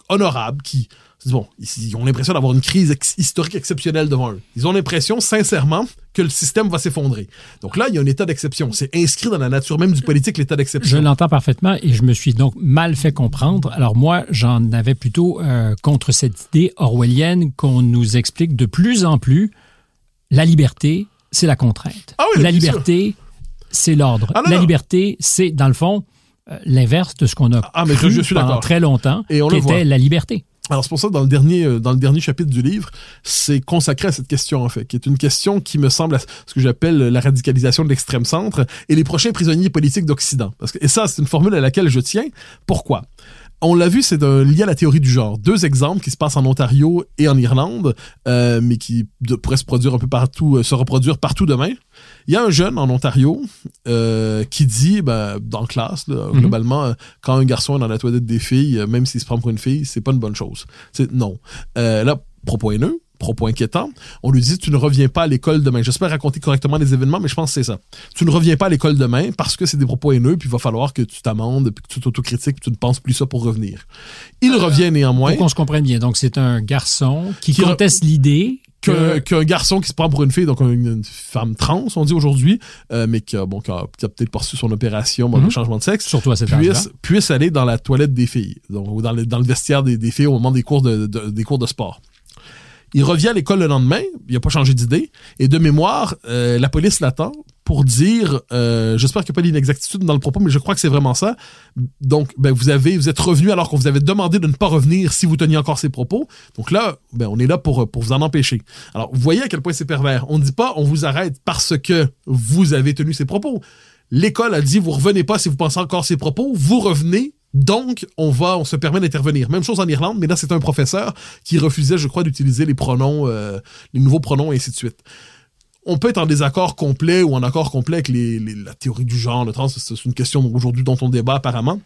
honorables, qui Bon, ils ont l'impression d'avoir une crise historique exceptionnelle devant eux. Ils ont l'impression, sincèrement, que le système va s'effondrer. Donc là, il y a un état d'exception. C'est inscrit dans la nature même du politique, l'état d'exception. Je l'entends parfaitement et je me suis donc mal fait comprendre. Alors moi, j'en avais plutôt euh, contre cette idée orwellienne qu'on nous explique de plus en plus la liberté, c'est la contrainte. Ah oui, la liberté, c'est l'ordre. Ah la liberté, c'est dans le fond euh, l'inverse de ce qu'on a Ah, mais cru je suis pendant très longtemps, qui voit. était la liberté. Alors c'est pour ça dans le dernier euh, dans le dernier chapitre du livre, c'est consacré à cette question en fait, qui est une question qui me semble à ce que j'appelle la radicalisation de l'extrême centre et les prochains prisonniers politiques d'Occident. Parce que et ça c'est une formule à laquelle je tiens. Pourquoi? On l'a vu, c'est lié à la théorie du genre. Deux exemples qui se passent en Ontario et en Irlande, euh, mais qui de- pourraient se produire un peu partout, euh, se reproduire partout demain. Il y a un jeune en Ontario euh, qui dit, ben, dans la classe, là, Mhm. globalement, quand un garçon est dans la toilette des filles, même s'il se prend pour une fille, c'est pas une bonne chose. C'est non. Là, propos haineux, propos inquiétant. On lui dit, tu ne reviens pas à l'école demain. J'espère raconter correctement les événements, mais je pense que c'est ça. Tu ne reviens pas à l'école demain parce que c'est des propos haineux, puis il va falloir que tu t'amendes, puis que tu t'autocritiques, puis tu ne penses plus ça pour revenir. Il revient néanmoins. Pour qu'on se comprenne bien. Donc, c'est un garçon qui, Qui re- conteste l'idée qu'un que... garçon qui se prend pour une fille, donc une, une femme trans, on dit aujourd'hui, euh, mais qui a, bon, qui a, qui a peut-être poursuivi son opération, bon, Mhm. le changement de sexe, Surtout à puisse, puisse aller dans la toilette des filles, donc, ou dans le, dans le vestiaire des, des filles au moment des cours de, de- des cours de sport. Il revient à l'école le lendemain, il n'a pas changé d'idée, et de mémoire, euh, la police l'attend pour dire, euh, j'espère qu'il n'y a pas d'inexactitude dans le propos, mais je crois que c'est vraiment ça. Donc, ben, vous êtes revenu alors qu'on vous avait demandé de ne pas revenir si vous teniez encore ces propos. Donc là, ben, on est là pour, pour vous en empêcher. Alors, vous voyez à quel point c'est pervers. On ne dit pas, on vous arrête parce que vous avez tenu ces propos. L'école a dit, vous revenez pas si vous pensez encore ces propos, vous revenez donc, on va, on se permet d'intervenir. Même chose en Irlande, mais là, c'est un professeur qui refusait, je crois, d'utiliser les pronoms, euh, les nouveaux pronoms, et ainsi de suite. On peut être en désaccord complet ou en accord complet avec la théorie du genre, le trans, c'est une question aujourd'hui dont on débat apparemment.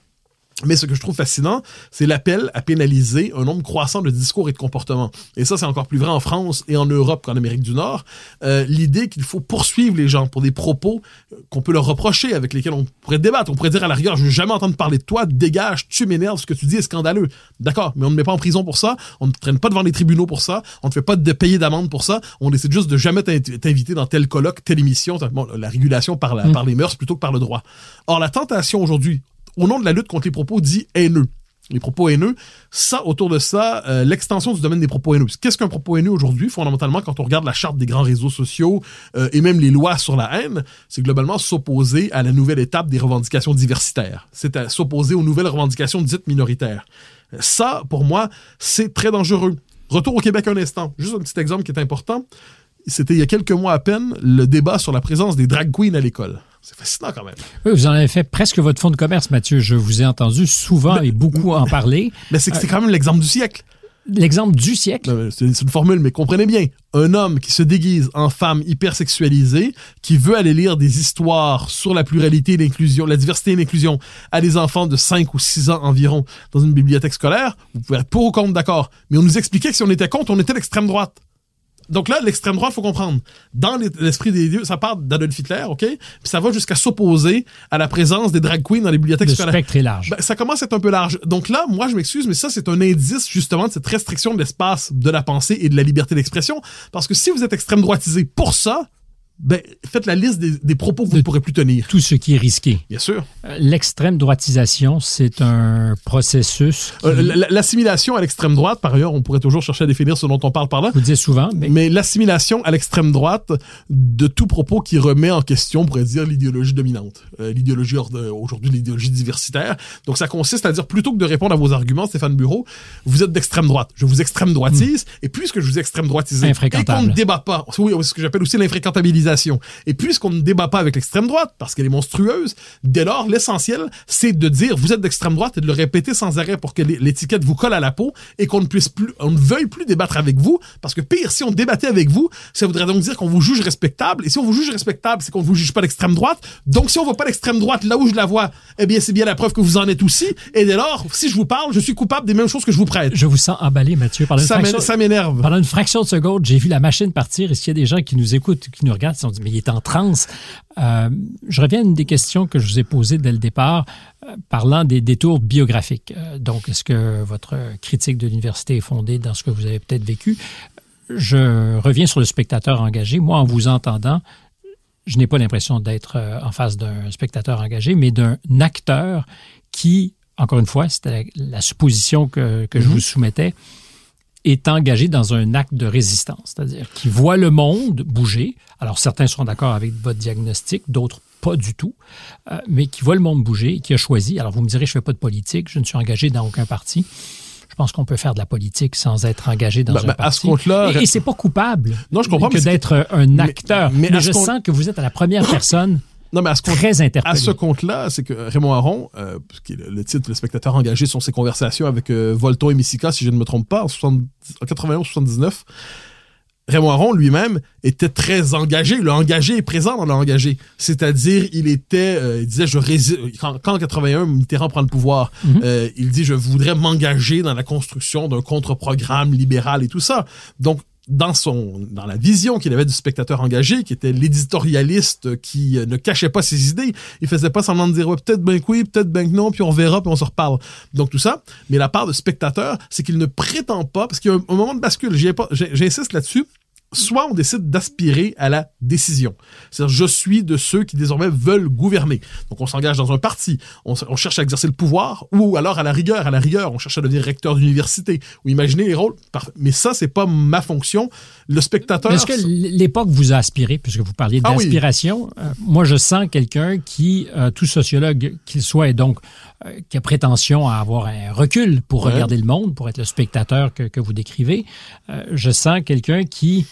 Mais ce que je trouve fascinant, c'est l'appel à pénaliser un nombre croissant de discours et de comportements. Et ça, c'est encore plus vrai en France et en Europe qu'en Amérique du Nord. Euh, L'idée qu'il faut poursuivre les gens pour des propos euh, qu'on peut leur reprocher, avec lesquels on pourrait débattre. On pourrait dire à la rigueur, je veux jamais entendre parler de toi, dégage, tu m'énerves, ce que tu dis est scandaleux. D'accord, mais on ne met pas en prison pour ça, on ne traîne pas devant les tribunaux pour ça, on ne fait pas de payer d'amende pour ça, on décide juste de jamais t'in- t'inviter dans tel colloque, telle émission, bon, la régulation par, la, Mm. par les mœurs plutôt que par le droit. Or, la tentation aujourd'hui, au nom de la lutte contre les propos dits haineux, les propos haineux, ça, autour de ça, euh, l'extension du domaine des propos haineux. Qu'est-ce qu'un propos haineux aujourd'hui, fondamentalement, quand on regarde la charte des grands réseaux sociaux euh, et même les lois sur la haine, c'est globalement s'opposer à la nouvelle étape des revendications diversitaires. C'est s'opposer aux nouvelles revendications dites minoritaires. Ça, pour moi, c'est très dangereux. Retour au Québec un instant. Juste un petit exemple qui est important. C'était il y a quelques mois à peine le débat sur la présence des drag queens à l'école. C'est fascinant quand même. Oui, vous en avez fait presque votre fonds de commerce, Mathieu. Je vous ai entendu souvent et beaucoup en parler. Mais c'est quand même l'exemple du siècle. L'exemple du siècle. C'est une formule, mais comprenez bien. Un homme qui se déguise en femme hypersexualisée, qui veut aller lire des histoires sur la pluralité et l'inclusion, la diversité et l'inclusion à des enfants de 5 ou 6 ans environ dans une bibliothèque scolaire, vous pouvez être pour ou contre d'accord. Mais on nous expliquait que si on était contre, on était l'extrême droite. Donc là, l'extrême droite, faut comprendre. Dans l'esprit des dieux, ça part d'Adolf Hitler, OK? Puis ça va jusqu'à s'opposer à la présence des drag queens dans les bibliothèques Le scolaires. spectre est large. Ben, ça commence à être un peu large. Donc là, moi, je m'excuse, mais ça, c'est un indice, justement, de cette restriction de l'espace de la pensée et de la liberté d'expression. Parce que si vous êtes extrême droitisé pour ça, ben, faites la liste des, des propos que vous ne pourrez plus tenir. Tout ce qui est risqué. Bien sûr. Euh, L'extrême droitisation, c'est un processus. qui- Euh, L'assimilation à l'extrême droite, par ailleurs, on pourrait toujours chercher à définir ce dont on parle par là. vous le dites souvent, mais Mais l'assimilation à l'extrême droite de tout propos qui remet en question, on pourrait dire, l'idéologie dominante. Euh, l'idéologie, aujourd'hui, l'idéologie diversitaire. Donc, ça consiste à dire, plutôt que de répondre à vos arguments, Stéphane Bureau, vous êtes d'extrême droite. Je vous extrême droitise, et puisque je vous extrême droitisé, et qu'on ne débat pas, oui, c'est ce que j'appelle aussi l'infréquentabilisation, et puisqu'on ne débat pas avec l'extrême droite, parce qu'elle est monstrueuse, dès lors, l'essentiel, c'est de dire, vous êtes d'extrême droite, et de le répéter sans arrêt pour que l'é- l'étiquette vous colle à la peau, et qu'on ne puisse plus, on ne veuille plus débattre avec vous, parce que pire, si on débattait avec vous, ça voudrait donc dire qu'on vous juge respectable, et si on vous juge respectable, c'est qu'on ne vous juge pas d'extrême droite, donc si on voit pas l'extrême droite là où je la vois, eh bien, c'est bien la preuve que vous en êtes aussi, et dès lors, si je vous parle, je suis coupable des mêmes choses que je vous prête. je vous sens emballé, Mathieu. Pendant une, Ça m'énerve. pendant une fraction de seconde, j'ai vu la machine partir. Est-ce qu'il y a des gens qui nous écoutent, qui nous regardent? Ils se sont dit, mais il est en transe. Euh, je reviens à une des questions que je vous ai posées dès le départ, euh, parlant des détours biographiques. Euh, donc, est-ce que votre critique de l'université est fondée dans ce que vous avez peut-être vécu? Je reviens sur le spectateur engagé. Moi, en vous entendant, je n'ai pas l'impression d'être en face d'un spectateur engagé, mais d'un acteur qui, encore une fois, c'était la, supposition que, que je Mhm. vous soumettais, est engagé dans un acte de résistance, c'est-à-dire qui voit le monde bouger. Alors certains sont d'accord avec votre diagnostic, d'autres pas du tout, euh, mais qui voit le monde bouger et qui a choisi. Alors vous me direz, je fais pas de politique, je ne suis engagé dans aucun parti. Je pense qu'on peut faire de la politique sans être engagé dans Ben, un ben, à parti. ce compte-là- et, et c'est pas coupable. Non, je comprends, que d'être un acteur. mais Mais, à je sens que vous êtes à la première personne Non, mais à ce compte- très À interpellée. ce compte-là, c'est que Raymond Aron, euh, qui est le, le titre, le spectateur engagé sur ses conversations avec euh, Volton et Missika, si je ne me trompe pas, en, 70 en 91-79, Raymond Aron lui-même était très engagé. Le engagé est présent dans le engagé. C'est-à-dire, il était, euh, il disait, je rési- quand, quand en 81 Mitterrand prend le pouvoir, euh, il dit, je voudrais m'engager dans la construction d'un contre-programme libéral et tout ça. Donc, dans son dans la vision qu'il avait du spectateur engagé, qui était l'éditorialiste qui euh, ne cachait pas ses idées, il faisait pas semblant de dire ouais, peut-être ben oui, peut-être ben non, puis on verra, puis on se reparle. Donc tout ça, mais la part de spectateur, c'est qu'il ne prétend pas parce qu'il y a un, un moment de bascule, j'insiste là-dessus. Soit on décide d'aspirer à la décision. C'est-à-dire, je suis de ceux qui désormais veulent gouverner. Donc, on s'engage dans un parti, on, cherche à exercer le pouvoir, ou alors à la rigueur, à la rigueur, on cherche à devenir recteur d'université, ou imaginer les rôles. Mais ça, c'est pas ma fonction. Le spectateur. Est-ce que l'époque vous a aspiré, puisque vous parliez Ah oui. d'aspiration? Euh, moi, je sens quelqu'un qui, euh, tout sociologue qu'il soit, et donc euh, qui a prétention à avoir un recul pour Ouais. regarder le monde, pour être le spectateur que, que vous décrivez. Je sens quelqu'un qui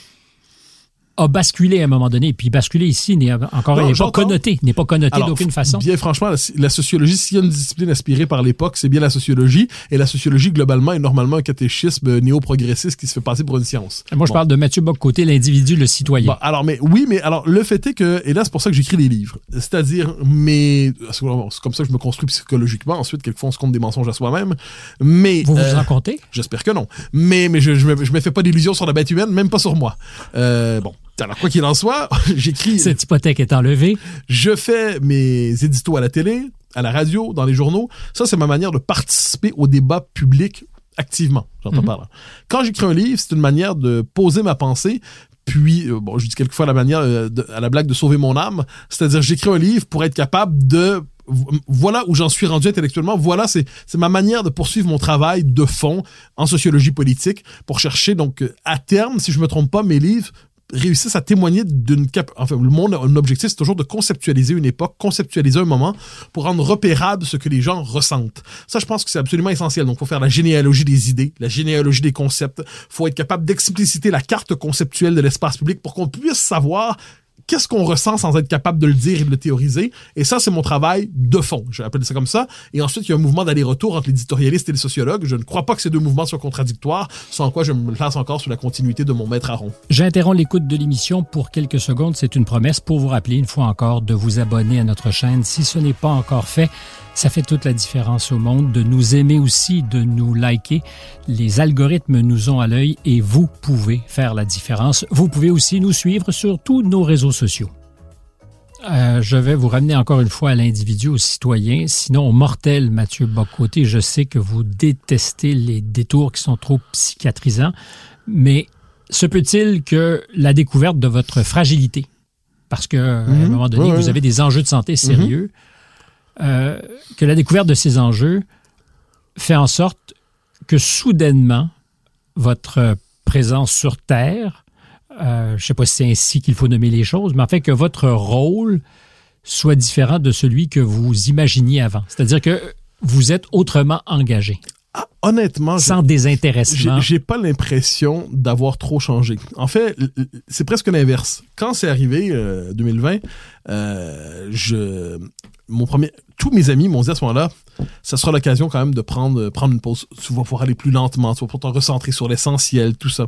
a basculé à un moment donné. Puis basculer ici n'est encore n'est pas connoté, n'est pas connoté d'aucune façon. Bien franchement, la, la sociologie, s'il y a une discipline aspirée par l'époque, c'est bien la sociologie. Et la sociologie, globalement, est normalement un catéchisme néo-progressiste qui se fait passer pour une science. Moi, je Bon. parle de Mathieu Bock-Côté, l'individu, le citoyen. Bon, alors, mais oui, mais alors, le fait est que, et là, c'est pour ça que j'écris des livres. C'est-à-dire, mais, c'est comme ça que je me construis psychologiquement. Ensuite, quelquefois, on se compte des mensonges à soi-même. Mais, vous vous euh, en comptez? J'espère que non. Mais, mais je, je, me, je me fais pas d'illusions sur la bête humaine, même pas sur moi. Euh, bon. Alors, quoi qu'il en soit, j'écris, Cette hypothèque est enlevée. je fais mes éditos à la télé, à la radio, dans les journaux. Ça, c'est ma manière de participer au débat public activement. J'entends par là. Quand j'écris un livre, c'est une manière de poser ma pensée. Puis, euh, bon, je dis quelquefois la manière, euh, de- à la blague de sauver mon âme. C'est-à-dire, j'écris un livre pour être capable de voilà où j'en suis rendu intellectuellement. Voilà, c'est c'est ma manière de poursuivre mon travail de fond en sociologie politique pour chercher donc euh, à terme, si je me trompe pas, mes livres réussissent à témoigner d'une cap enfin le monde un objectif c'est toujours de conceptualiser une époque conceptualiser un moment pour rendre repérable ce que les gens ressentent. Ça je pense que c'est absolument essentiel. Donc faut faire la généalogie des idées la généalogie des concepts. Faut être capable d'expliciter la carte conceptuelle de l'espace public pour qu'on puisse savoir qu'est-ce qu'on ressent sans être capable de le dire et de le théoriser? Et ça, c'est mon travail de fond. Je appelle ça comme ça. Et ensuite, il y a un mouvement d'aller-retour entre l'éditorialiste et les sociologues. Je ne crois pas que ces deux mouvements soient contradictoires, sans quoi je me place encore sur la continuité de mon maître rond. J'interromps l'écoute de l'émission pour quelques secondes. C'est une promesse pour vous rappeler une fois encore de vous abonner à notre chaîne si ce n'est pas encore fait. Ça fait toute la différence au monde de nous aimer aussi, de nous liker. Les algorithmes nous ont à l'œil et vous pouvez faire la différence. Vous pouvez aussi nous suivre sur tous nos réseaux sociaux. Euh, je vais vous ramener encore une fois à l'individu, au citoyen. Sinon, au mortel, Mathieu Bocoté, je sais que vous détestez les détours qui sont trop psychiatrisants, mais se peut-il que la découverte de votre fragilité, parce que à un Mhm. moment donné, Ouais, vous avez des enjeux de santé sérieux, euh, que la découverte de ces enjeux fait en sorte que soudainement, votre présence sur Terre, euh, je ne sais pas si c'est ainsi qu'il faut nommer les choses, mais en fait que votre rôle soit différent de celui que vous imaginiez avant. C'est-à-dire que vous êtes autrement engagé, Ah, honnêtement, sans désintéressement. j'ai pas l'impression d'avoir trop changé. En fait, c'est presque l'inverse. Quand c'est arrivé, euh, 2020, euh, je, mon premier, tous mes amis m'ont dit à ce moment-là, ça sera l'occasion quand même de prendre, prendre une pause. Tu vas pouvoir aller plus lentement, tu vas pouvoir te recentrer sur l'essentiel, tout ça.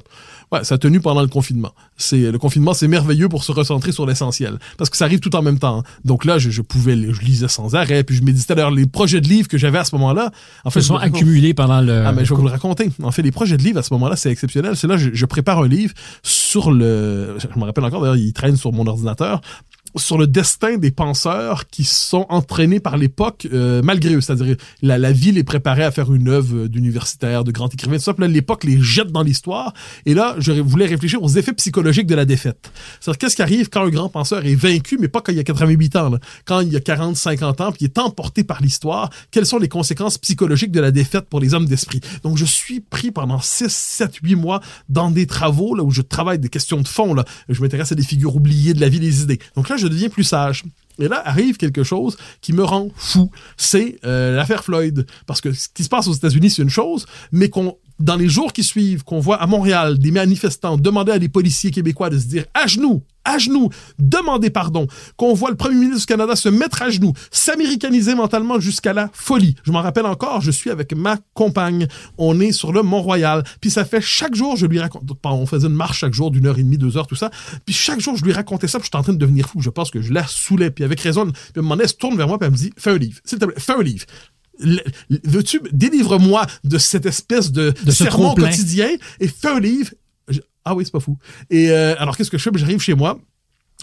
Ouais, ça a tenu pendant le confinement. C'est, le confinement, c'est merveilleux pour se recentrer sur l'essentiel. Parce que ça arrive tout en même temps. hein. Donc là, je, je pouvais, je lisais sans arrêt, puis je méditais d'ailleurs les projets de livres que j'avais à ce moment-là. En se je sont accumulés pendant le... ah, mais je vais vous le raconter. En fait, les projets de livres à ce moment-là, c'est exceptionnel. C'est là, je, je prépare un livre sur le, je me rappelle encore d'ailleurs, il traîne sur mon ordinateur, sur le destin des penseurs qui sont entraînés par l'époque euh, malgré eux. C'est-à-dire la, la vie les préparait à faire une œuvre d'universitaire, de grand écrivain, tout ça. L'époque les jette dans l'histoire. Et là, je voulais réfléchir aux effets psychologiques de la défaite. C'est-à-dire qu'est-ce qui arrive quand un grand penseur est vaincu, mais pas quand il y a 88 ans, là? quand il y a 40, 50 ans, puis il est emporté par l'histoire. Quelles sont les conséquences psychologiques de la défaite pour les hommes d'esprit? Donc, je suis pris pendant 6, 7, 8 mois dans des travaux là, où je travaille des questions de fond. Là. Je m'intéresse à des figures oubliées de la vie des idées. Donc là, je deviens plus sage. Et là arrive quelque chose qui me rend fou. C'est euh, l'affaire Floyd. Parce que ce qui se passe aux États-Unis, c'est une chose, mais qu'on dans les jours qui suivent, qu'on voit à Montréal des manifestants demander à des policiers québécois de se dire à genoux, à genoux, demander pardon, qu'on voit le premier ministre du Canada se mettre à genoux, s'américaniser mentalement jusqu'à la folie. Je m'en rappelle encore, je suis avec ma compagne, on est sur le Mont-Royal, puis ça fait chaque jour, je lui raconte, on faisait une marche chaque jour d'une heure et demie, deux heures, tout ça, puis chaque jour, je lui racontais ça, puis j'étais en train de devenir fou, je pense que je la saoulais, puis avec raison, puis à un moment donné, elle se tourne vers moi, puis elle me dit, fais un livre, s'il te plaît, fais un livre veux-tu délivre-moi de cette espèce de, De trop-plein. quotidien et fais un livre. Ah oui, c'est pas fou. Et euh, alors qu'est-ce que je fais? Ben, J'arrive chez moi.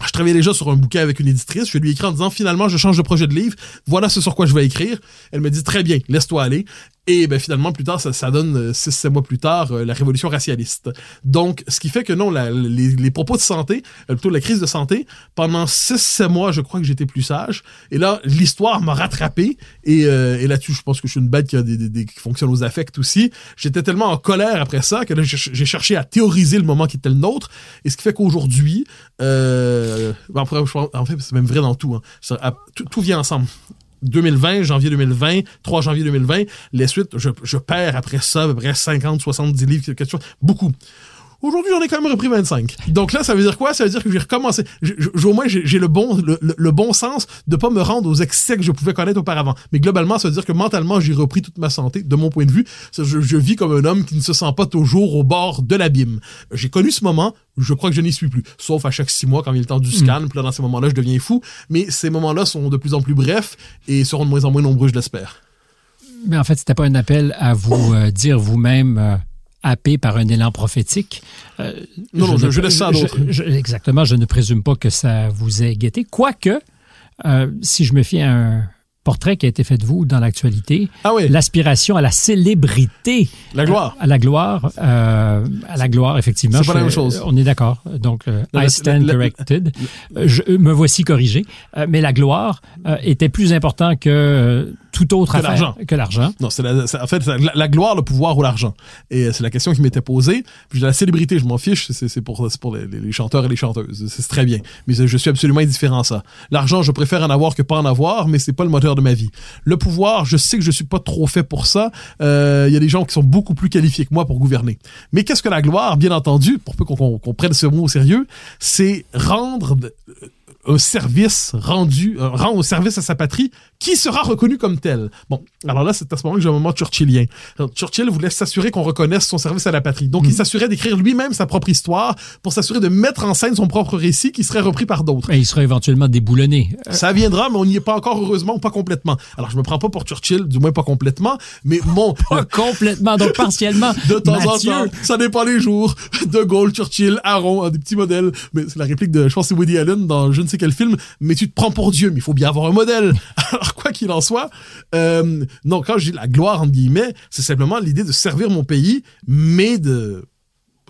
Je travaillais déjà sur un bouquin avec une éditrice. Je lui écris en disant finalement, je change de projet de livre. Voilà ce sur quoi je vais écrire. Elle me dit très bien, laisse-toi aller. Et ben finalement, plus tard, ça, donne 6-7 mois plus tard euh, la révolution racialiste. Donc, ce qui fait que non, les, propos de santé, euh, plutôt la crise de santé, pendant 6-7 mois, je crois que j'étais plus sage. Et là, l'histoire m'a rattrapé. Et, euh, là-dessus, je pense que je suis une bête qui, a des, des- fonctionne aux affects aussi. J'étais tellement en colère après ça que j'ai cherché à théoriser le moment qui était le nôtre. Et ce qui fait qu'aujourd'hui, euh, ben, en fait, c'est même vrai dans tout. hein. Tout vient ensemble. 2020, janvier 2020, 3 janvier 2020, les suites, je, je perds après ça à peu près 50, 70 livres, quelque chose, beaucoup. Aujourd'hui, j'en ai quand même repris 25. Donc là, ça veut dire quoi? Ça veut dire que j'ai recommencé. Au moins, j'ai le bon, le, bon sens de pas me rendre aux excès que je pouvais connaître auparavant. Mais globalement, ça veut dire que mentalement, j'ai repris toute ma santé, de mon point de vue. Je, je vis comme un homme qui ne se sent pas toujours au bord de l'abîme. J'ai connu ce moment, je crois que je n'y suis plus. Sauf à chaque six mois, quand il est le temps du scan, puis là, dans ces moments-là, je deviens fou. Mais ces moments-là sont de plus en plus brefs et seront de moins en moins nombreux, je l'espère. Mais en fait, c'était pas un appel à vous euh, dire vous-même euh, happé par un élan prophétique. Euh, Non, non, je- ne- je laisse ça à d'autres. Exactement, je ne présume pas que ça vous ait guetté. Quoique, euh, si je me fie à un portrait qui a été fait de vous dans l'actualité, Ah oui, l'aspiration à la célébrité, la gloire. à la gloire, euh, à la gloire, effectivement. C'est pas la même chose. On est d'accord. Donc, euh, La- I stand la- corrected. Euh, Je me voici corrigé. Euh, mais la gloire euh, était plus important que euh, toute autre Que affaire l'argent. que l'argent. Non, c'est en fait la, gloire, le pouvoir ou l'argent. Et euh, c'est la question qui m'était posée. Puis la célébrité, je m'en fiche, c'est pour, les, les- chanteurs et les chanteuses. C'est c'est très bien. Mais je suis absolument indifférent à ça. L'argent, je préfère en avoir que pas en avoir, mais c'est pas le moteur de ma vie. Le pouvoir, je sais que je suis pas trop fait pour ça. Euh, Il y a des gens qui sont beaucoup plus qualifiés que moi pour gouverner. Mais qu'est-ce que la gloire, bien entendu, pour peu qu'on prenne ce mot au sérieux, c'est rendre de- un service rendu, euh, rend au service à sa patrie, qui sera reconnu comme tel. Bon, alors là, c'est à ce moment que j'ai un moment churchillien. Alors, Churchill voulait s'assurer qu'on reconnaisse son service à la patrie. Donc, il s'assurait d'écrire lui-même sa propre histoire pour s'assurer de mettre en scène son propre récit qui serait repris par d'autres. Et il sera éventuellement déboulonné. Euh, Ça viendra, mais on n'y est pas encore, heureusement, pas complètement. Alors, je me prends pas pour Churchill, du moins pas complètement, mais mon, Pas complètement, donc partiellement. de temps Mathieu, en temps, ça dépend les jours. De Gaulle, Churchill, Aaron, des petits modèles. Mais c'est la réplique de, je pense, c'est Woody Allen dans je ne sais quel film. Mais tu te prends pour Dieu, mais il faut bien avoir un modèle. Alors quoi qu'il en soit, euh, non, quand je dis la gloire entre guillemets, c'est simplement l'idée de servir mon pays, mais de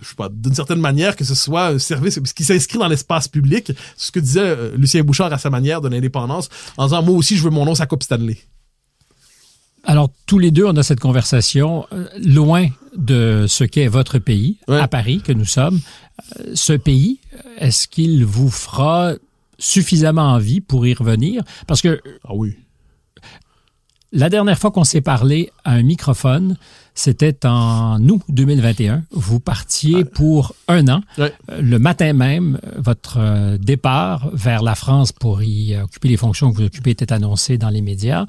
je sais pas, d'une certaine manière, que ce soit un service qui s'inscrit dans l'espace public. Ce que disait euh, Lucien Bouchard à sa manière de l'indépendance, en disant, moi aussi, je veux mon nom, sa Coupe Stanley. Alors, tous les deux, on a cette conversation euh, loin de ce qu'est votre pays, Ouais. à Paris, que nous sommes. Euh, ce pays, est-ce qu'il vous fera suffisamment envie pour y revenir? Parce que Ah oui. la dernière fois qu'on s'est parlé à un microphone, c'était en août 2021. Vous partiez pour un an. Euh, Le matin même, votre euh, départ vers la France pour y occuper les fonctions que vous occupez était annoncé dans les médias.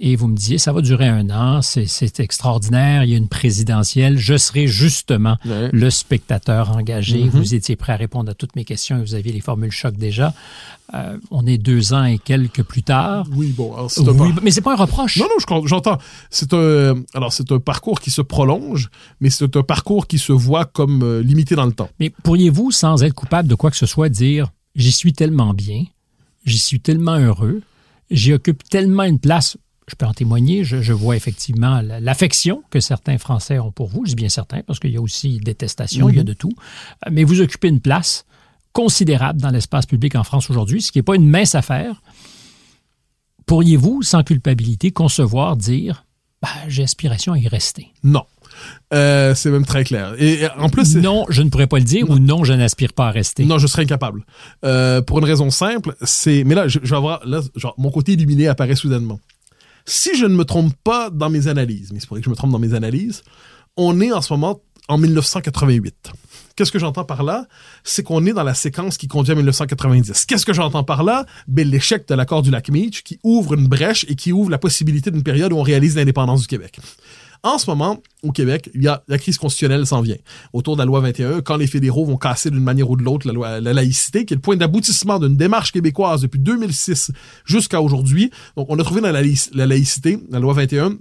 Et vous me disiez, ça va durer un an, c'est- extraordinaire, il y a une présidentielle, je serai justement le spectateur engagé. Mhm. Vous étiez prêt à répondre à toutes mes questions et vous aviez les formules choc déjà. Euh, on est deux ans et quelques plus tard. Oui, bon, alors c'est un Oui, par- mais c'est pas un reproche. Non, non, j'entends. C'est un, alors c'est un parcours qui qui se prolonge, mais c'est un parcours qui se voit comme euh, limité dans le temps. Mais pourriez-vous, sans être coupable de quoi que ce soit, dire j'y suis tellement bien, j'y suis tellement heureux, j'y occupe tellement une place je peux en témoigner, je, vois effectivement l'affection que certains Français ont pour vous. Je dis bien certains parce qu'il y a aussi détestation, il y a mhm. de tout. Mais vous occupez une place considérable dans l'espace public en France aujourd'hui, ce qui n'est pas une mince affaire. Pourriez-vous, sans culpabilité, concevoir, dire bah, j'ai aspiration à y rester? Non. Euh, c'est même très clair. Et en plus, non, je ne pourrais pas le dire ou non, je n'aspire pas à rester. Non, je serais incapable. Euh, pour une raison simple, c'est. Mais là, je, vais avoir là, genre, mon côté illuminé apparaît soudainement. Si je ne me trompe pas dans mes analyses, mais c'est pour que je me trompe dans mes analyses, on est en ce moment en 1988. Qu'est-ce que j'entends par là? C'est qu'on est dans la séquence qui conduit à 1990. Qu'est-ce que j'entends par là? Ben, l'échec de l'accord du lac Meach qui ouvre une brèche et qui ouvre la possibilité d'une période où on réalise l'indépendance du Québec. En ce moment, au Québec, il y a la crise constitutionnelle s'en vient. Autour de la loi 21, quand les fédéraux vont casser d'une manière ou de l'autre la, laïcité, qui est le point d'aboutissement d'une démarche québécoise depuis 2006 jusqu'à aujourd'hui. Donc, on a trouvé dans la, la laïcité, la loi 21,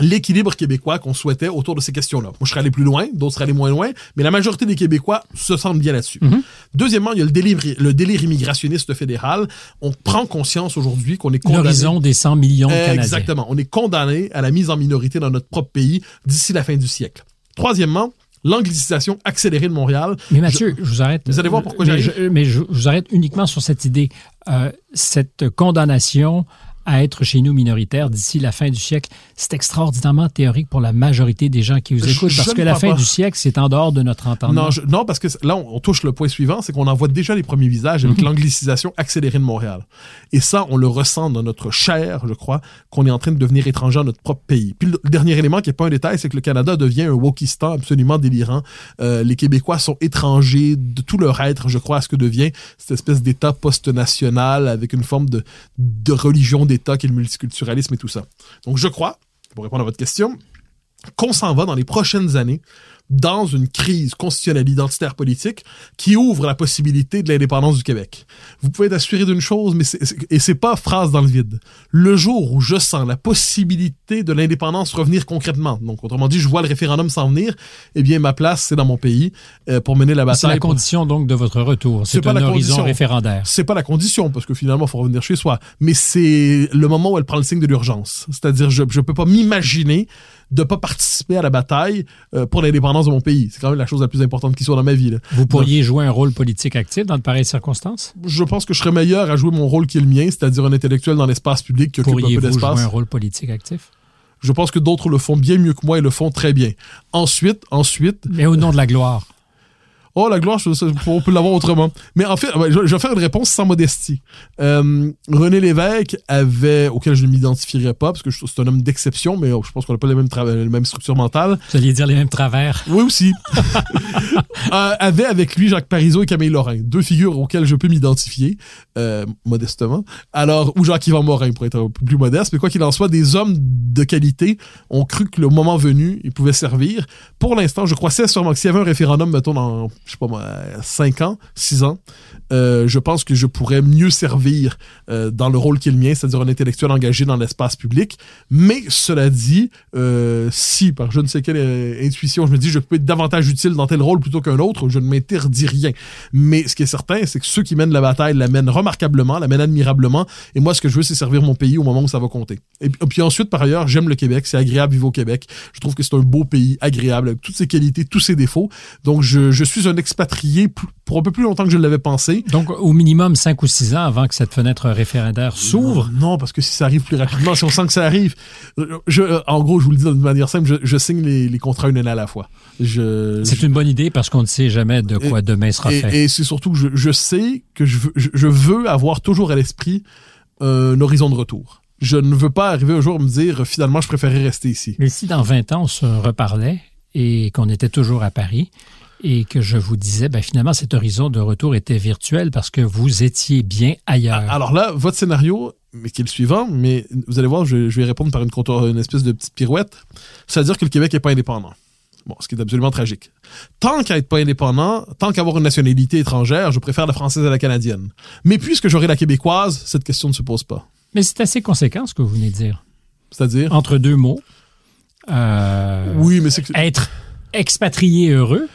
l'équilibre québécois qu'on souhaitait autour de ces questions-là. Moi, je serais allé plus loin, d'autres seraient allés moins loin, mais la majorité des Québécois se sentent bien là-dessus. Mm-hmm. Deuxièmement, il y a le délire, le délire immigrationniste fédéral. On prend conscience aujourd'hui qu'on est condamné... L'horizon des 100 millions de Canadiens. Exactement. On est condamné à la mise en minorité dans notre propre pays d'ici la fin du siècle. Troisièmement, l'anglicisation accélérée de Montréal. Mais Mathieu, je, vous arrête. Vous allez voir pourquoi j'ai... Mais je, vous arrête uniquement sur cette idée. Euh, cette condamnation à être chez nous minoritaires d'ici la fin du siècle. C'est extraordinairement théorique pour la majorité des gens qui vous écoutent, parce que la fin du siècle, c'est en dehors de notre entendement. Non, non parce que là, on, touche le point suivant, c'est qu'on en voit déjà les premiers visages avec mhm. l'anglicisation accélérée de Montréal. Et ça, on le ressent dans notre chair, je crois, qu'on est en train de devenir étranger à notre propre pays. Puis le dernier élément qui n'est pas un détail, c'est que le Canada devient un wokistan absolument délirant. Euh, les Québécois sont étrangers de tout leur être, je crois, à ce que devient cette espèce d'État post-national avec une forme de, de religion d'État qui est le multiculturalisme et tout ça. Donc je crois, pour répondre à votre question, qu'on s'en va dans les prochaines années dans une crise constitutionnelle identitaire politique qui ouvre la possibilité de l'indépendance du Québec. Vous pouvez être assuré d'une chose, mais c'est, et c'est pas phrase dans le vide. Le jour où je sens la possibilité de l'indépendance revenir concrètement, donc autrement dit, je vois le référendum s'en venir, eh bien ma place c'est dans mon pays euh, pour mener la bataille. C'est la condition donc de votre retour. C'est, un horizon référendaire. C'est pas la condition parce que finalement il faut revenir chez soi, mais c'est le moment où elle prend le signe de l'urgence. C'est-à-dire je je peux pas m'imaginer de pas participer à la bataille euh, pour l'indépendance de mon pays. C'est quand même la chose la plus importante qui soit dans ma vie. Vous pourriez jouer un rôle politique actif dans de pareilles circonstances? Je pense que je serais meilleur à jouer mon rôle qui est le mien, c'est-à-dire un intellectuel dans l'espace public qui occupe un peu d'espace. jouer un rôle politique actif? Je pense que d'autres le font bien mieux que moi et le font très bien. Ensuite, ensuite... Mais au nom de la gloire. Oh, la gloire, on peut l'avoir autrement. Mais en fait, je vais faire une réponse sans modestie. Euh, René Lévesque avait, auquel je ne m'identifierais pas, parce que c'est un homme d'exception, mais je pense qu'on n'a pas les mêmes, les mêmes structures mentales. Vous alliez dire les mêmes travers. Oui, aussi. euh, avait avec lui Jacques Parizeau et Camille Lorrain, deux figures auxquelles je peux m'identifier, euh, modestement. Alors, ou Jacques-Yvan Morin, pour être un peu plus modeste, mais quoi qu'il en soit, des hommes de qualité ont cru que le moment venu, ils pouvaient servir. Pour l'instant, je crois sincèrement que s'il y avait un référendum, mettons, dans je sais pas moi, 5 ans, 6 ans, euh, je pense que je pourrais mieux servir euh, dans le rôle qui est le mien, c'est-à-dire un intellectuel engagé dans l'espace public. Mais cela dit, euh, si par je ne sais quelle intuition, je me dis je peux être davantage utile dans tel rôle plutôt qu'un autre, je ne m'interdis rien. Mais ce qui est certain, c'est que ceux qui mènent la bataille la mènent remarquablement, la mènent admirablement. Et moi, ce que je veux, c'est servir mon pays au moment où ça va compter. Et puis ensuite, par ailleurs, j'aime le Québec, c'est agréable vivre au Québec. Je trouve que c'est un beau pays, agréable, avec toutes ses qualités, tous ses défauts. Donc je, je suis un expatrié pour un peu plus longtemps que je l'avais pensé. Donc, au minimum 5 ou 6 ans avant que cette fenêtre référendaire s'ouvre? Non, parce que si ça arrive plus rapidement, si on sent que ça arrive, je, en gros, je vous le dis de manière simple, je, signe les, contrats une année à la fois. C'est une bonne idée parce qu'on ne sait jamais de quoi demain sera fait. Et c'est surtout que je, sais que je veux, je veux avoir toujours à l'esprit un horizon de retour je ne veux pas arriver un jour à me dire finalement je préférais rester ici. Mais si dans 20 ans on se reparlait et qu'on était toujours à Paris, et que je vous disais, ben, finalement, cet horizon de retour était virtuel parce que vous étiez bien ailleurs. Alors là, votre scénario, mais qui est le suivant, mais vous allez voir, je, vais répondre par une, une espèce de petite pirouette. C'est-à-dire que le Québec n'est pas indépendant. Bon, ce qui est absolument tragique. Tant qu'à être pas indépendant, tant qu'à avoir une nationalité étrangère, je préfère la française à la canadienne. Mais puisque j'aurai la québécoise, cette question ne se pose pas. Mais c'est assez conséquent ce que vous venez de dire. C'est-à-dire? Entre deux mots, euh, Oui, mais c'est que. être expatrié heureux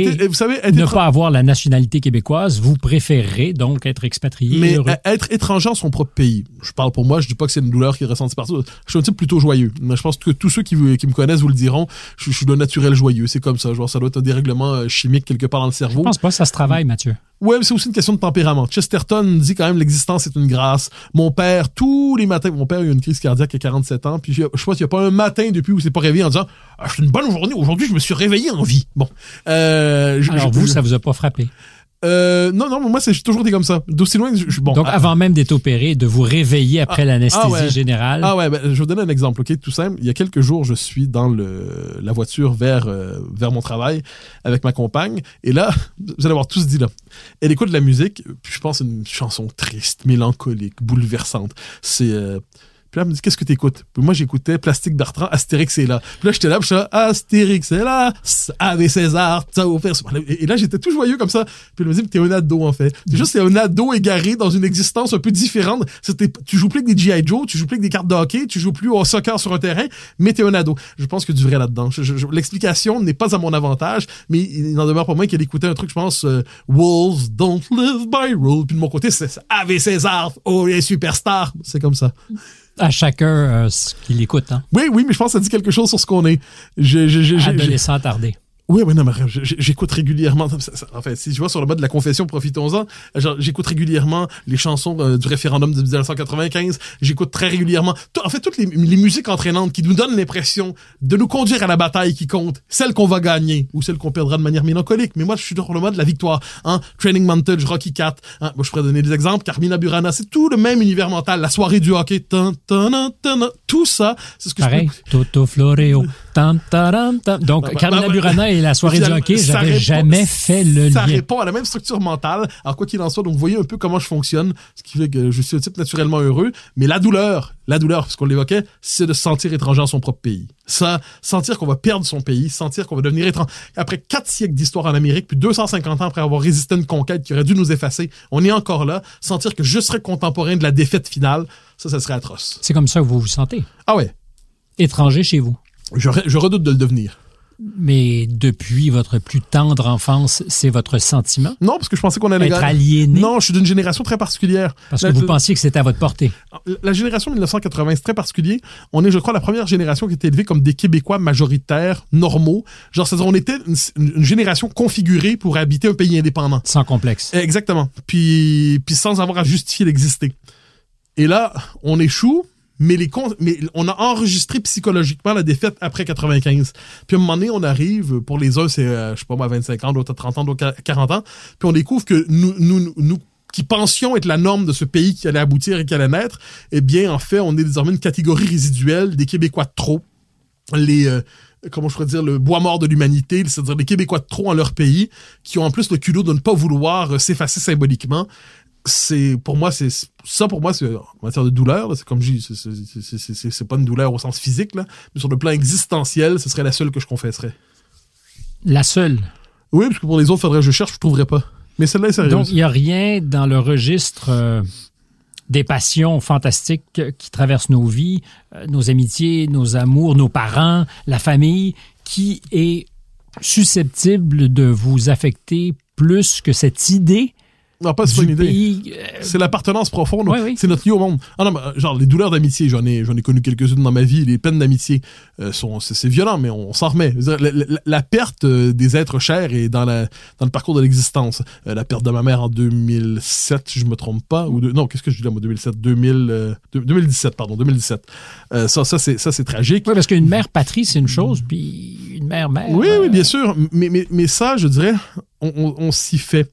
et vous savez, être ne pas avoir la nationalité québécoise, vous préférerez donc être expatrié Mais heureux. à- être étranger en son propre pays, je parle pour moi, je dis pas que c'est une douleur qui est ressentie partout. Je suis un type plutôt joyeux. Mais je pense que tous ceux qui, me connaissent vous le diront. Je, je suis d'un naturel joyeux. C'est comme ça. Genre, ça doit être un dérèglement euh, chimique quelque part dans le Je cerveau. pense pas, ça se travaille, Mathieu. Ouais, c'est aussi une question de tempérament. Chesterton dit quand même l'existence est une grâce. Mon père, tous les matins, mon père a eu une crise cardiaque à 47 ans, puis je, je pense qu'il n'y a pas un matin depuis où il s'est pas réveillé en disant ah, c'est une bonne journée. Aujourd'hui, je me suis réveillé en vie. Bon. Euh, je- Alors je- vous, ça vous a pas frappé? Euh, non, non, moi, c'est j'ai toujours été comme ça. D'aussi loin je, bon. Donc ah- avant même d'être opéré, de vous réveiller après l'anesthésie ah ouais. générale. Ah ouais, ben, je vais vous donner un exemple, ok, tout simple. Il y a quelques jours, je suis dans le, la voiture vers, euh, vers mon travail avec ma compagne, et là, vous allez avoir tous dit là, elle écoute de la musique, puis je pense une chanson triste, mélancolique, bouleversante. C'est euh, puis là, elle me dit, qu'est-ce que t'écoutes? Puis moi, j'écoutais Plastique Bertrand, Astérix est là. Puis là, j'étais là, puis j'étais là, Astérix là, avec César, ça faire... Et là, j'étais tout joyeux comme ça. Puis elle me dit, t'es un ado, en fait. C'est juste, t'es un ado égaré dans une existence un peu différente. C'était, tu joues plus avec des G.I. Joe, tu joues plus avec des cartes de hockey, tu joues plus au soccer sur un terrain, mais t'es un ado. Je pense a du vrai là-dedans. Je- je- je- L'explication n'est pas à mon avantage, mais il n'en demeure pas moins qu'elle écoutait un truc, je pense, euh, Wolves don't live by rule. Puis de mon côté, c'est Ave César, oh, les superstars. C'est comme ça. À chacun euh, ce qu'il écoute. Hein. Oui, oui, mais je pense que ça dit quelque chose sur ce qu'on est. Je- je- je- Adolescent attardé. Oui, oui, non, mais je- je- j'écoute régulièrement. ça- ça- En fait, si je vois sur le mode de la confession, profitons-en. J'écoute régulièrement les chansons euh, du référendum de 1995. J'écoute très régulièrement. en fait, toutes les, les musiques entraînantes qui nous donnent l'impression de nous conduire à la bataille qui compte, celle qu'on va gagner ou celle qu'on perdra de manière mélancolique. Mais moi, je suis sur le mode de la victoire. Hein? Training Montage, Rocky Cat. Hein? Moi, je pourrais donner des exemples. Carmina Burana, c'est tout le même univers mental. La soirée du hockey. Tan, tan, tan, tan, tout ça, c'est ce que je Pareil, peux Toto Floreo. Tam, taram, tam. Donc, Bah, bah, Carmina bah, Burana et la soirée du hockey, ça j'avais jamais fait le Ça lien. répond à la même structure mentale. Alors, quoi qu'il en soit, donc, vous voyez un peu comment je fonctionne, ce qui fait que je suis un type naturellement heureux. Mais la douleur, la douleur, parce qu'on l'évoquait, c'est de se sentir étranger en son propre pays. Ça, sentir qu'on va perdre son pays, sentir qu'on va devenir étranger. Après quatre siècles d'histoire en Amérique, puis 250 ans après avoir résisté à une conquête qui aurait dû nous effacer, on est encore là. Sentir que je serais contemporain de la défaite finale, ça, ça serait atroce. C'est comme ça que vous vous sentez? Ah ouais, Étranger chez vous? je redoute de le devenir. Mais depuis votre plus tendre enfance, c'est votre sentiment? Non, parce que je pensais qu'on allait Être aliéné? Non, je suis d'une génération très particulière. Parce que vous pensiez que c'était à votre portée. La génération 1980, c'est très particulier. On est, je crois, la première génération qui était élevée comme des Québécois majoritaires, normaux. Genre, c'est-à-dire, on était une, une- une génération configurée pour habiter un pays indépendant. Sans complexe. Exactement. Puis, puis sans avoir à justifier d'exister. Et là, on échoue, mais, les on a enregistré psychologiquement la défaite après 95. Puis à un moment donné, on arrive, pour les uns, c'est, euh, je sais pas moi, 25 ans, d'autres à 30 ans, d'autres à 40 ans, puis on découvre que nous qui pensions être la norme de ce pays qui allait aboutir et qui allait naître, eh bien, en fait, on est désormais une catégorie résiduelle des Québécois de trop. Les... euh, comment je pourrais dire, le bois mort de l'humanité, c'est-à-dire les Québécois de trop en leur pays, qui ont en plus le culot de ne pas vouloir euh, s'effacer symboliquement. C'est, pour moi, c'est, ça pour moi, c'est, en matière de douleur, c'est comme je dis, c'est- pas une douleur au sens physique, là, mais sur le plan existentiel, ce serait la seule que je confesserais. La seule? Oui, parce que pour les autres, faudrait que je cherche, je trouverais pas. Mais celle-là est sérieuse. Donc, il n'y a rien dans le registre euh, des passions fantastiques qui traversent nos vies, euh, nos amitiés, nos amours, nos parents, la famille, qui est susceptible de vous affecter plus que cette idée non, pas c'est pas une idée. euh, C'est l'appartenance profonde. Oui, oui. C'est notre lieu au monde. Ah non, mais, genre les douleurs d'amitié, j'en ai, j'en ai connu quelques-unes dans ma vie. Les peines d'amitié euh, sont, c'est, c'est violent, mais on, s'en remet. La, la- la perte euh, des êtres chers est dans la, dans le parcours de l'existence. Euh, la perte de ma mère en 2007, si je me trompe pas, ou de, non, qu'est-ce que je dis là, moi, 2007, 2000, euh, deux- 2017, pardon, 2017. Euh, ça, ça c'est, ça c'est tragique. Oui, parce qu'une mère patrie, c'est une chose, puis une mère-mère. Oui, euh, oui, bien sûr. Mais, mais, mais ça, je dirais, on, on- on s'y fait.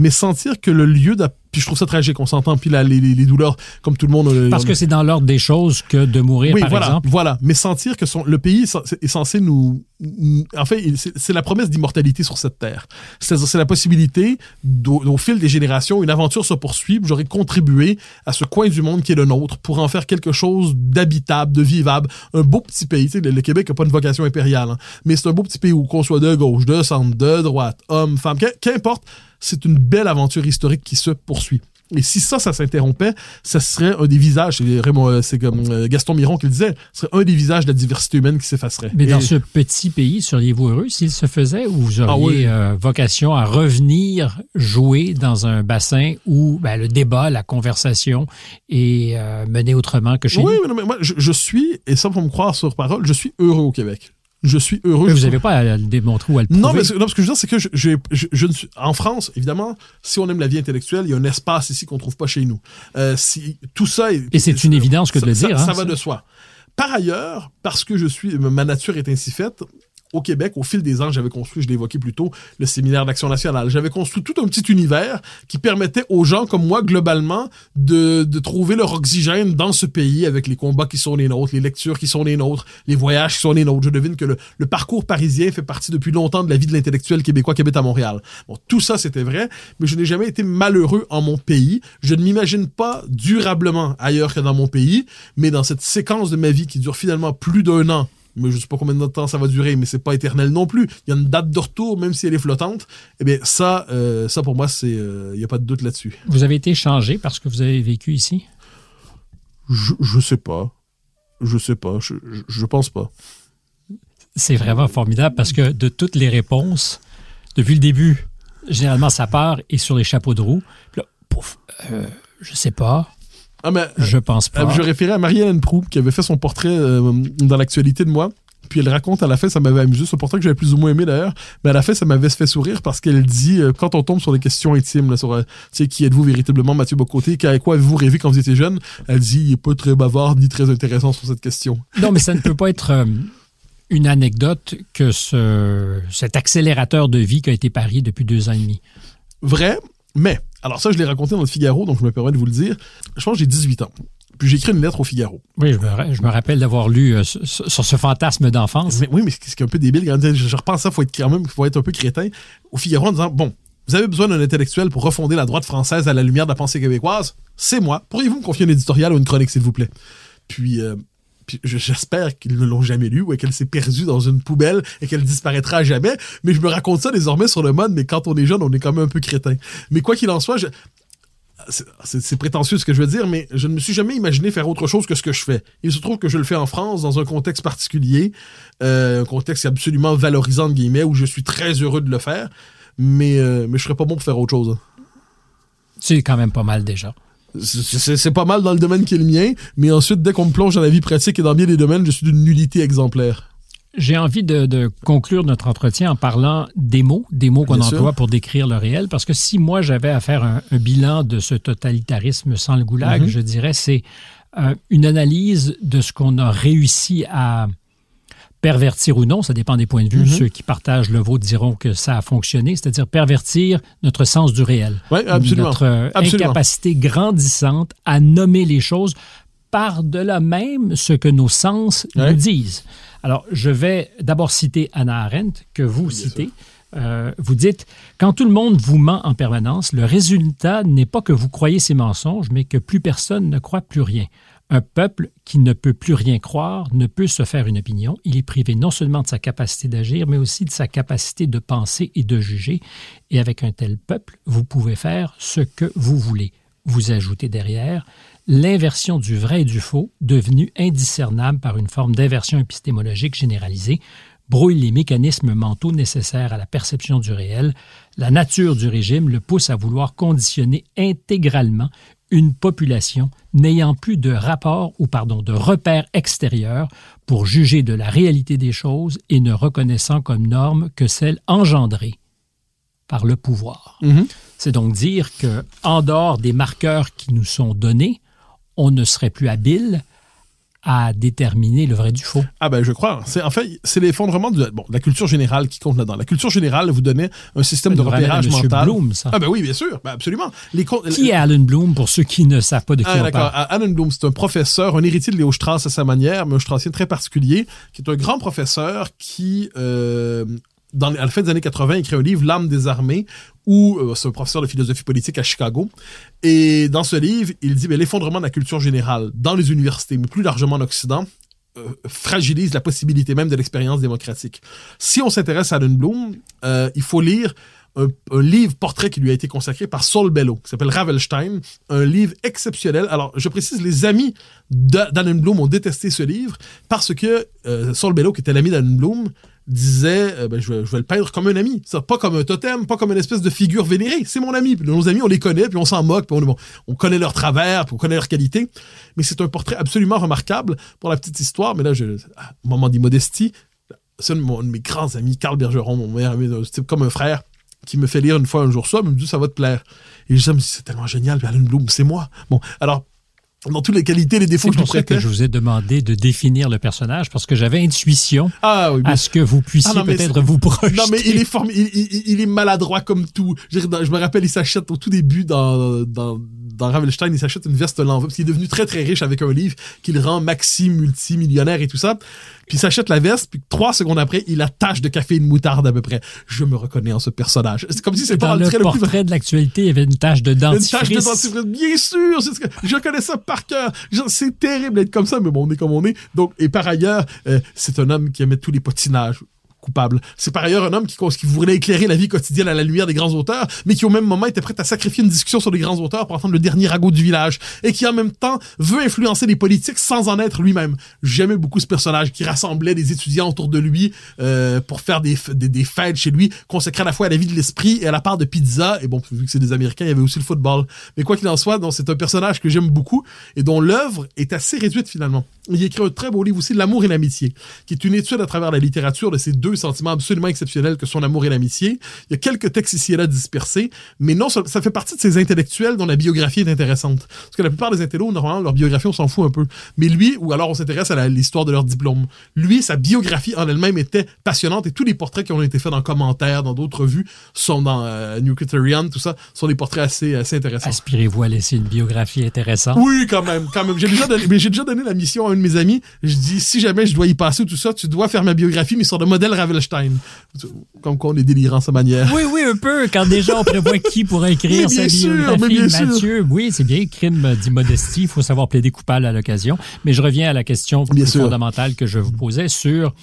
Mais sentir que le lieu Puis je trouve ça tragique, on s'entend. Puis là, les, douleurs, comme tout le monde... euh, Parce on- que c'est dans l'ordre des choses que de mourir, oui, par voilà, exemple. voilà. Mais sentir que son, le pays est censé- nous... En fait, c'est la promesse d'immortalité sur cette terre. C'est la possibilité, au fil des générations, une aventure se poursuit, j'aurais contribué à ce coin du monde qui est le nôtre pour en faire quelque chose d'habitable, de vivable. Un beau petit pays. Tu sais, le, Québec n'a pas une vocation impériale, hein. mais c'est un beau petit pays où qu'on soit de gauche, de centre, de droite, homme, femme, qu'im- qu'importe, c'est une belle aventure historique qui se poursuit. Et si ça, ça s'interrompait, ça serait un des visages, c'est c'est comme euh, Gaston Miron qui le disait, ce serait un des visages de la diversité humaine qui s'effacerait. Mais dans ce petit pays, seriez-vous heureux s'il se faisait ou vous auriez Ah oui. euh, vocation à revenir jouer dans un bassin où ben, le débat, la conversation est euh, menée autrement que chez Oui, nous? mais non, mais moi, je, je suis, et ça pour me croire sur parole, je suis heureux au Québec. Je suis heureux. Mais Je vous n'avez pas à le démontrer ou à le prouver. Non, mais ce, non, ce que je veux dire, c'est que je, je, je, je ne suis, en France, évidemment, si on aime la vie intellectuelle, il y a un espace ici qu'on trouve pas chez nous. Euh, si, tout ça est, Et c'est une évidence que de ça, le dire, Ça, hein, va ça. de soi. Par ailleurs, parce que je suis, ma nature est ainsi faite, au Québec, au fil des ans, j'avais construit, je l'ai évoqué plus tôt, le séminaire d'action nationale. J'avais construit tout un petit univers qui permettait aux gens comme moi, globalement, de, de trouver leur oxygène dans ce pays avec les combats qui sont les nôtres, les lectures qui sont les nôtres, les voyages qui sont les nôtres. Je devine que le, le parcours parisien fait partie depuis longtemps de la vie de l'intellectuel québécois qui habite à Montréal. Bon, tout ça, c'était vrai, mais je n'ai jamais été malheureux en mon pays. Je ne m'imagine pas durablement ailleurs que dans mon pays, mais dans cette séquence de ma vie qui dure finalement plus d'un an, mais je sais pas combien de temps ça va durer, mais c'est pas éternel non plus. Il y a une date de retour, même si elle est flottante. Eh bien, ça, euh, ça pour moi, c'est, il y a pas de doute là-dessus. Vous avez été changé parce que vous avez vécu ici? Je, je sais pas. Je sais pas. Je, je, je pense pas. C'est vraiment formidable parce que de toutes les réponses, depuis le début, généralement, ça part et sur les chapeaux de roue. Puis là, pouf, euh, je sais pas, Ah, mais, je pense pas. Euh, Je référais à Marie-Hélène Proux, qui avait fait son portrait euh, dans l'actualité de moi. Puis elle raconte à la fin, ça m'avait amusé, ce portrait que j'avais plus ou moins aimé d'ailleurs, mais à la fin, ça m'avait fait sourire parce qu'elle dit, euh, quand on tombe sur des questions intimes, là, sur, euh, qui êtes-vous véritablement, Mathieu Bocoté, qu'à quoi avez-vous rêvé quand vous étiez jeune, elle dit, il est pas très bavard ni très intéressant sur cette question. Non, mais ça ne peut pas être euh, une anecdote que ce, cet accélérateur de vie qui a été parié depuis deux ans et demi. Vrai, mais, alors ça, je l'ai raconté dans le Figaro, donc je me permets de vous le dire. Je pense que j'ai 18 ans. Puis j'ai écrit une lettre au Figaro. Oui, je me, je me rappelle d'avoir lu euh, sur, ce fantasme d'enfance. Mais, oui, mais ce qui est un peu débile, quand je, je repense ça, faut être quand même, faut être un peu crétin. Au Figaro en disant, bon, vous avez besoin d'un intellectuel pour refonder la droite française à la lumière de la pensée québécoise? C'est moi. Pourriez-vous me confier un éditorial ou une chronique, s'il vous plaît? Puis, euh, j'espère qu'ils ne l'ont jamais lu ou qu'elle s'est perdue dans une poubelle et qu'elle disparaîtra jamais. Mais je me raconte ça désormais sur le mode, mais quand on est jeune, on est quand même un peu crétin. Mais quoi qu'il en soit, c'est- prétentieux ce que je veux dire, mais je ne me suis jamais imaginé faire autre chose que ce que je fais. Il se trouve que je le fais en France dans un contexte particulier, euh, un contexte absolument valorisant de guillemets, où je suis très heureux de le faire, mais euh, mais je serais pas bon pour faire autre chose. C'est quand même pas mal déjà. C'est- pas mal dans le domaine qui est le mien, mais ensuite dès qu'on me plonge dans la vie pratique et dans bien des domaines, je suis d'une nullité exemplaire. J'ai envie de, de conclure notre entretien en parlant des mots, des mots qu'on emploie pour décrire le réel, parce que si moi j'avais à faire un, un bilan de ce totalitarisme sans le goulag, Mhm. je dirais c'est euh, une analyse de ce qu'on a réussi à pervertir ou non, ça dépend des points de vue. Mhm. Ceux qui partagent le vôtre diront que ça a fonctionné, c'est-à-dire pervertir notre sens du réel. Oui, absolument. Notre euh, Absolument. incapacité grandissante à nommer les choses par-delà même ce que nos sens Ouais. nous disent. Alors, je vais d'abord citer Anna Arendt, que vous Bien citez. Euh, vous dites, quand tout le monde vous ment en permanence, le résultat n'est pas que vous croyez ces mensonges, mais que plus personne ne croit plus rien. Un peuple qui ne peut plus rien croire ne peut se faire une opinion. Il est privé non seulement de sa capacité d'agir, mais aussi de sa capacité de penser et de juger. Et avec un tel peuple, vous pouvez faire ce que vous voulez. Vous ajoutez derrière l'inversion du vrai et du faux, devenue indiscernable par une forme d'inversion épistémologique généralisée, brouille les mécanismes mentaux nécessaires à la perception du réel. La nature du régime le pousse à vouloir conditionner intégralement une population n'ayant plus de rapport ou pardon de repères extérieurs pour juger de la réalité des choses et ne reconnaissant comme norme que celle engendrée par le pouvoir. Mhm. C'est donc dire que en dehors des marqueurs qui nous sont donnés, on ne serait plus habile à déterminer le vrai du faux. Ah ben je crois. C'est en fait c'est l'effondrement de, bon, de la culture générale qui compte là-dedans. La culture générale vous donnait un système de à repérage Monsieur mental. Bloom, ça. Ah ben oui, bien sûr, ben absolument. Les Qui est Alan Bloom pour ceux qui ne savent pas de qui Ah, on d'accord. parle? Alan Bloom, c'est un professeur, un héritier de Léo Strauss à sa manière, mais un Straussien très particulier, qui est un grand professeur qui, euh, dans, à la fin des années 80, écrit un livre, L'âme des armées, où euh, c'est un professeur de philosophie politique à Chicago. Et dans ce livre, il dit ben, l'effondrement de la culture générale dans les universités, mais plus largement en Occident, euh, fragilise la possibilité même de l'expérience démocratique. Si on s'intéresse à Alan Bloom, euh, il faut lire un, livre portrait qui lui a été consacré par Saul Bellow, qui s'appelle Ravelstein, un livre exceptionnel. Alors, je précise, les amis d'Alan Bloom ont détesté ce livre parce que Saul Bellow, qui était l'ami Bloom, disait euh, ben, je, vais, le peindre comme un ami. Pas comme un totem, pas comme une espèce de figure vénérée. C'est mon ami. Nos amis, on les connaît, puis on s'en moque, puis on, on connaît leurs travers, puis on connaît leurs qualités. Mais c'est un portrait absolument remarquable pour la petite histoire. Mais là, je, moment d'immodestie, c'est un de mes grands amis, Carl Bergeron, mon meilleur ami, type comme un frère, qui me fait lire une fois un jour ça, me dit ça va te plaire. Et je dis, c'est tellement génial, Alan Bloom, c'est moi. Bon, alors, dans toutes les qualités, les défauts que je pour que je vous ai demandé de définir le personnage parce que j'avais intuition ah, oui, à ce que vous puissiez ah, peut-être vous projeter. Non, mais il est, form... il, il, il, est maladroit comme tout. Je, je me rappelle, il s'achète au tout début dans, dans, dans Ravelstein, il s'achète une veste l'enveloppe parce qu'il est devenu très très riche avec un livre qui le rend maxi multimillionnaire et tout ça. Puis il s'achète la veste, puis trois secondes après, il a tache de café et de moutarde à peu près. Je me reconnais en ce personnage. C'est comme si c'était dans le, le portrait plus... de l'actualité, il y avait une tache de dentifrice. Une tache de dentifrice, bien sûr. Je connais ça par cœur. C'est terrible d'être comme ça, mais bon, on est comme on est. Donc, et par ailleurs, euh, c'est un homme qui aimait tous les potinages coupable. C'est par ailleurs un homme qui, qui voulait éclairer la vie quotidienne à la lumière des grands auteurs, mais qui au même moment était prêt à sacrifier une discussion sur les grands auteurs pour entendre le dernier ragot du village, et qui en même temps veut influencer les politiques sans en être lui-même. J'aimais beaucoup ce personnage qui rassemblait des étudiants autour de lui euh, pour faire des, des, fêtes chez lui, consacré à la fois à la vie de l'esprit et à la part de pizza. Et bon, vu que c'est des Américains, il y avait aussi le football. Mais quoi qu'il en soit, c'est un personnage que j'aime beaucoup et dont l'œuvre est assez réduite finalement. Il écrit un très beau livre aussi, L'amour et l'amitié, qui est une étude à travers la littérature de ces deux sentiments absolument exceptionnels que sont l'amour et l'amitié. Il y a quelques textes ici et là dispersés, mais non, ça, fait partie de ces intellectuels dont la biographie est intéressante. Parce que la plupart des intellos, normalement, leur biographie, on s'en fout un peu. Mais lui, ou alors on s'intéresse à l'histoire de leur diplôme. Lui, sa biographie en elle-même était passionnante et tous les portraits qui ont été faits dans commentaires, dans d'autres revues, sont dans euh, New Criterion, tout ça, sont des portraits assez, assez intéressants. Aspirez-vous à laisser une biographie intéressante? Oui, quand même, quand même. J'ai déjà donné, mais j'ai déjà donné la mission à un de mes amis. Je dis, si jamais je dois y passer ou tout ça, tu dois faire ma biographie, mais sur le modèle Ravelstein. Comme quoi on est délirant sa manière. Oui, oui, un peu. Quand déjà on prévoit qui pourrait écrire sa biographie, Mathieu. Oui, c'est bien, crime d'immodestie. Il faut savoir plaider coupable à l'occasion. Mais je reviens à la question fondamentale que je vous posais sur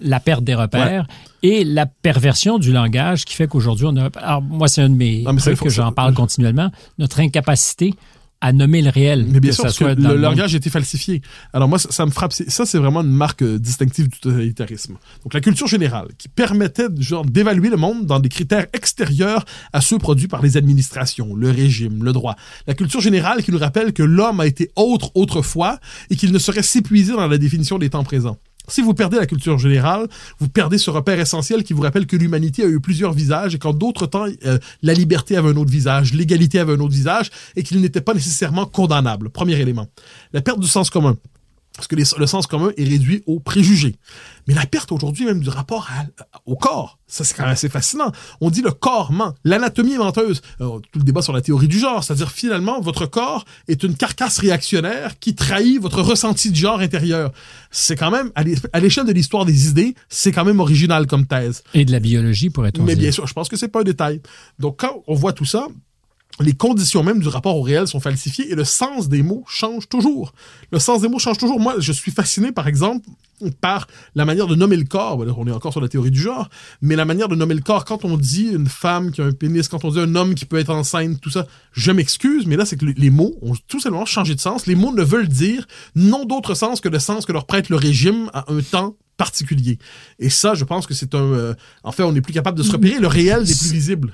la perte des repères ouais. et la perversion du langage qui fait qu'aujourd'hui, on a. Alors, moi, c'est un de mes non, trucs que j'en parle continuellement. Notre incapacité à nommer le réel. Mais bien sûr, parce que le, langage a été falsifié. Alors moi, ça, ça me frappe. Ça, c'est vraiment une marque euh, distinctive du totalitarisme. Donc la culture générale, qui permettait genre d'évaluer le monde dans des critères extérieurs à ceux produits par les administrations, le régime, le droit. La culture générale qui nous rappelle que l'homme a été autre autrefois et qu'il ne saurait s'épuiser dans la définition des temps présents. Si vous perdez la culture générale, vous perdez ce repère essentiel qui vous rappelle que l'humanité a eu plusieurs visages et qu'en d'autres temps, euh, la liberté avait un autre visage, l'égalité avait un autre visage et qu'il n'était pas nécessairement condamnable. Premier élément. La perte du sens commun parce que les, le sens commun est réduit aux préjugés. Mais la perte aujourd'hui même du rapport à, au corps, ça c'est quand même assez fascinant. On dit le corps ment, l'anatomie est menteuse. Alors, tout le débat sur la théorie du genre, c'est-à-dire finalement votre corps est une carcasse réactionnaire qui trahit votre ressenti de genre intérieur. C'est quand même à l'échelle de l'histoire des idées, c'est quand même original comme thèse. Et de la biologie pourrait-on Mais bien sûr, je pense que c'est pas un détail. Donc quand on voit tout ça, les conditions même du rapport au réel sont falsifiées et le sens des mots change toujours. Le sens des mots change toujours. Moi, je suis fasciné, par exemple, par la manière de nommer le corps. On est encore sur la théorie du genre, mais la manière de nommer le corps. Quand on dit une femme qui a un pénis, quand on dit un homme qui peut être enceinte, tout ça, je m'excuse, mais là, c'est que les mots ont tout simplement changé de sens. Les mots ne veulent dire non d'autre sens que le sens que leur prête le régime à un temps particulier. Et ça, je pense que c'est un... Euh, en fait, on n'est plus capable de se repérer. Le réel n'est plus visible.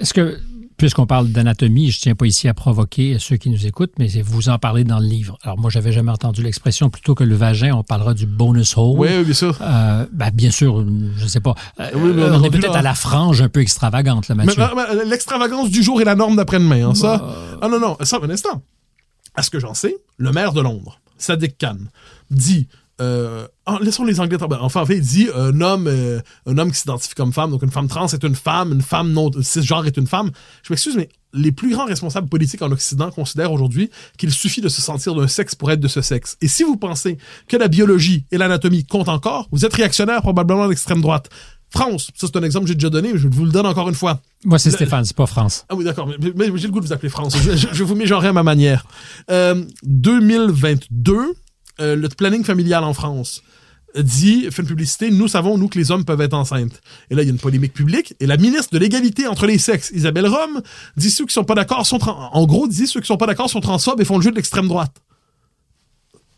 Est-ce que puisqu'on parle d'anatomie, je tiens pas ici à provoquer ceux qui nous écoutent, mais vous en parlez dans le livre. Alors moi, j'avais jamais entendu l'expression plutôt que le vagin, on parlera du bonus hole. Oui, bien sûr. Euh, ben, bien sûr, je sais pas. Euh, oui, on, est peut-être à la frange un peu extravagante, là, Mathieu. L'extravagance du jour est la norme d'après-demain, hein, ça. Euh... Ah non, non, ça, un instant. À ce que j'en sais, le maire de Londres, Sadiq Khan, dit euh, laissons les Anglais Enfin, en fait, il dit un homme, euh, un homme qui s'identifie comme femme, donc une femme trans est une femme, une femme non genre est une femme. Je m'excuse, mais les plus grands responsables politiques en Occident considèrent aujourd'hui qu'il suffit de se sentir d'un sexe pour être de ce sexe. Et si vous pensez que la biologie et l'anatomie comptent encore, vous êtes réactionnaire probablement d'extrême droite. France, ça c'est un exemple que j'ai déjà donné, mais je vous le donne encore une fois. Moi c'est Stéphane, c'est pas France. Ah oui d'accord, mais, mais, j'ai le goût de vous appeler France. je, je, je vous mégenrerai à ma manière. Euh, 2022, euh, le planning familial en France dit, fait une publicité, nous savons, nous, que les hommes peuvent être enceintes. Et là, il y a une polémique publique. Et la ministre de l'égalité entre les sexes, Isabelle Rome, dit ceux qui sont pas d'accord sont, en gros, dit ceux qui sont pas d'accord sont transphobes et font le jeu de l'extrême droite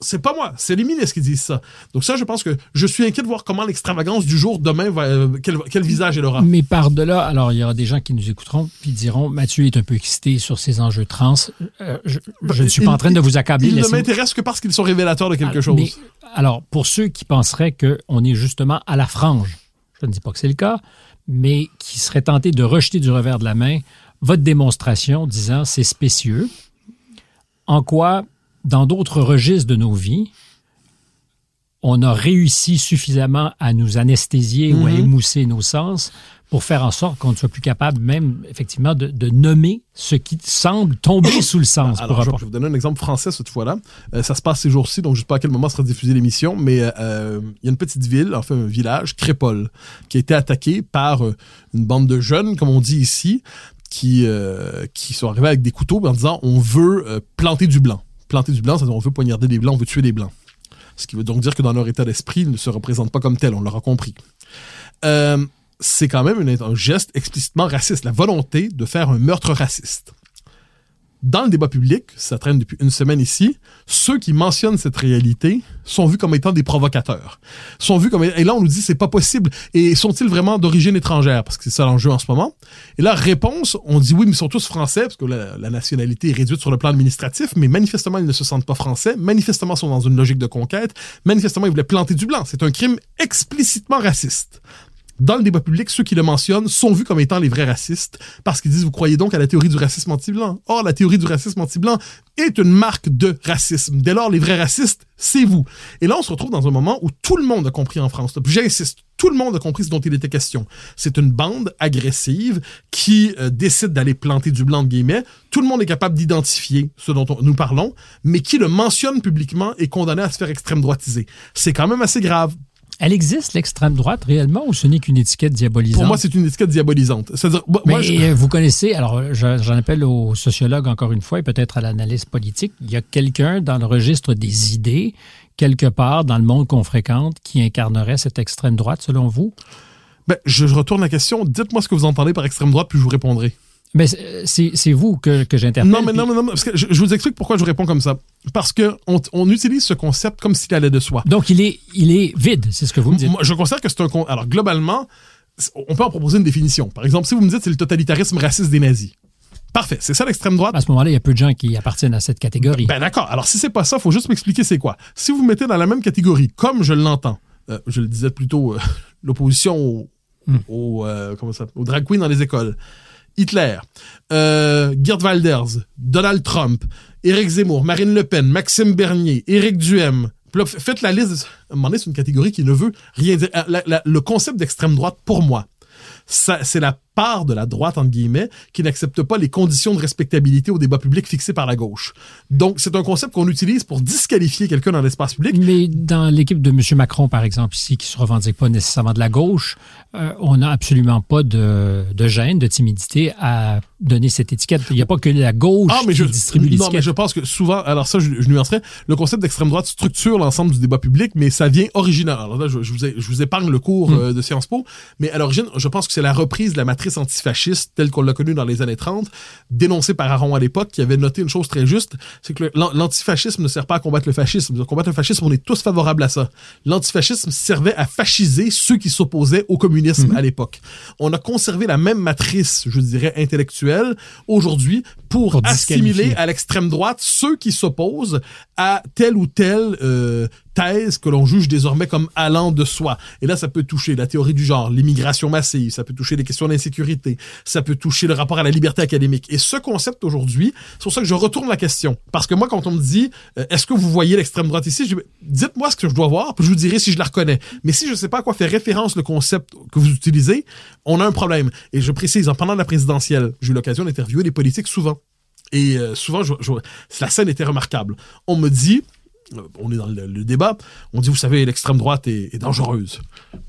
c'est pas moi, c'est les ministres qui disent ça. Donc ça, je pense que je suis inquiet de voir comment l'extravagance du jour demain va, euh, quel, visage elle aura. Mais par-delà, alors il y aura des gens qui nous écouteront puis diront, Mathieu est un peu excité sur ces enjeux trans. Euh, je, ne suis pas en train de vous accabler. Il ne m'intéresse que parce qu'ils sont révélateurs de quelque chose. alors, pour ceux qui penseraient qu'on est justement à la frange, je ne dis pas que c'est le cas, mais qui seraient tentés de rejeter du revers de la main votre démonstration disant c'est spécieux, en quoi dans d'autres registres de nos vies, on a réussi suffisamment à nous anesthésier ou à mhm. émousser nos sens pour faire en sorte qu'on ne soit plus capable même effectivement de, nommer ce qui semble tomber sous le sens. Alors, je, vais vous donner un exemple français cette fois-là. Euh, ça se passe ces jours-ci, donc je ne sais pas à quel moment sera diffusée l'émission, mais euh, il y a une petite ville, enfin un village, Crépole, qui a été attaqué par euh, une bande de jeunes, comme on dit ici, qui, qui sont arrivés avec des couteaux en disant on veut planter du blanc planter du blanc, c'est-à-dire on veut poignarder des blancs, on veut tuer des blancs. Ce qui veut donc dire que dans leur état d'esprit, ils ne se représentent pas comme tels, on l'aura compris. Euh, c'est quand même un geste explicitement raciste, la volonté de faire un meurtre raciste dans le débat public, ça traîne depuis une semaine ici, ceux qui mentionnent cette réalité sont vus comme étant des provocateurs. Sont vus comme et là on nous dit c'est pas possible et sont-ils vraiment d'origine étrangère? Parce que c'est ça l'enjeu en ce moment. Et là réponse, on dit oui mais ils sont tous français parce que la, nationalité est réduite sur le plan administratif, mais manifestement ils ne se sentent pas français, manifestement ils sont dans une logique de conquête, manifestement ils voulaient planter du blanc. C'est un crime explicitement raciste dans le débat public, ceux qui le mentionnent sont vus comme étant les vrais racistes parce qu'ils disent vous croyez donc à la théorie du racisme anti-blanc? Or, la théorie du racisme anti-blanc est une marque de racisme. Dès lors, les vrais racistes, c'est vous. Et là, on se retrouve dans un moment où tout le monde a compris en France. J'insiste, tout le monde a compris ce dont il était question. C'est une bande agressive qui euh, décide d'aller planter du blanc de guillemets. Tout le monde est capable d'identifier ce dont nous parlons, mais qui le mentionne publiquement est condamné à se faire extrême droitiser. C'est quand même assez grave. Elle existe, l'extrême droite, réellement, ou ce n'est qu'une étiquette diabolisante? Pour moi, c'est une étiquette diabolisante. C'est-à-dire, moi, Mais vous connaissez, alors j'en appelle aux sociologues encore une fois et peut-être à l'analyse politique, il y a quelqu'un dans le registre des idées, quelque part dans le monde qu'on fréquente, qui incarnerait cette extrême droite, selon vous? Ben, je retourne la question. Dites-moi ce que vous entendez par extrême droite, puis je vous répondrai. Mais c'est vous que, que j'interpelle. Non, mais non, non, non, parce que je, vous explique pourquoi je réponds comme ça. Parce que on, utilise ce concept comme s'il allait de soi. Donc, il est, il est vide, c'est ce que vous me dites. Moi, je considère que c'est un... Alors, globalement, on peut en proposer une définition. Par exemple, si vous me dites c'est le totalitarisme raciste des nazis. Parfait, c'est ça l'extrême droite? À ce moment-là, il y a peu de gens qui appartiennent à cette catégorie. Ben d'accord. Alors si c'est pas ça, il faut juste m'expliquer c'est quoi. Si vous mettez dans la même catégorie, comme je l'entends, euh, je le disais plutôt, euh, l'opposition au, hmm. au, euh, au drag queen dans les écoles. Hitler, euh, Gerd Walders, Donald Trump, Éric Zemmour, Marine Le Pen, Maxime Bernier, Éric Duhem. Faites la liste. À un moment donné, c'est une catégorie qui ne veut rien dire. le concept d'extrême droite, pour moi, c'est la part de la droite, entre guillemets, qui n'accepte pas les conditions de respectabilité au débat public fixées par la gauche. Donc, c'est un concept qu'on utilise pour disqualifier quelqu'un dans l'espace public. Mais dans l'équipe de M. Macron, par exemple, ici, qui se revendique pas nécessairement de la gauche, euh, on n'a absolument pas de, de, gêne, de timidité à donner cette étiquette. Il n'y a pas que la gauche ah, mais qui je, distribue l'étiquette. Non, mais je pense que souvent, alors ça, je, je nuancerais, le concept d'extrême droite structure l'ensemble du débat public, mais ça vient original. Alors là, je, je, vous, je vous, épargne le cours hmm. euh, de Sciences Po, mais à l'origine, je pense que c'est la reprise de la matrice antifasciste telle qu'on l'a connue dans les années 30, dénoncée par Aron à l'époque, qui avait noté une chose très juste, c'est que l'antifascisme ne sert pas à combattre le fascisme. Combattre le fascisme, on est tous favorables à ça. L'antifascisme servait à fasciser ceux qui s'opposaient au communisme hmm. à l'époque. On a conservé la même matrice, je dirais, intellectuelle aujourd'hui pour, assimiler à l'extrême droite ceux qui s'opposent à tel ou tel euh, thèse que l'on juge désormais comme allant de soi. Et là, ça peut toucher la théorie du genre, l'immigration massive, ça peut toucher les questions d'insécurité, ça peut toucher le rapport à la liberté académique. Et ce concept aujourd'hui, c'est pour ça que je retourne la question. Parce que moi, quand on me dit, euh, est-ce que vous voyez l'extrême droite ici, dites-moi ce que je dois voir, puis je vous dirai si je la reconnais. Mais si je ne sais pas à quoi fait référence le concept que vous utilisez, on a un problème. Et je précise, en pendant la présidentielle, j'ai eu l'occasion d'interviewer des politiques souvent. Et euh, souvent, je, la scène était remarquable. On me dit, euh, on est dans le, débat, on dit, vous savez, l'extrême droite est, dangereuse.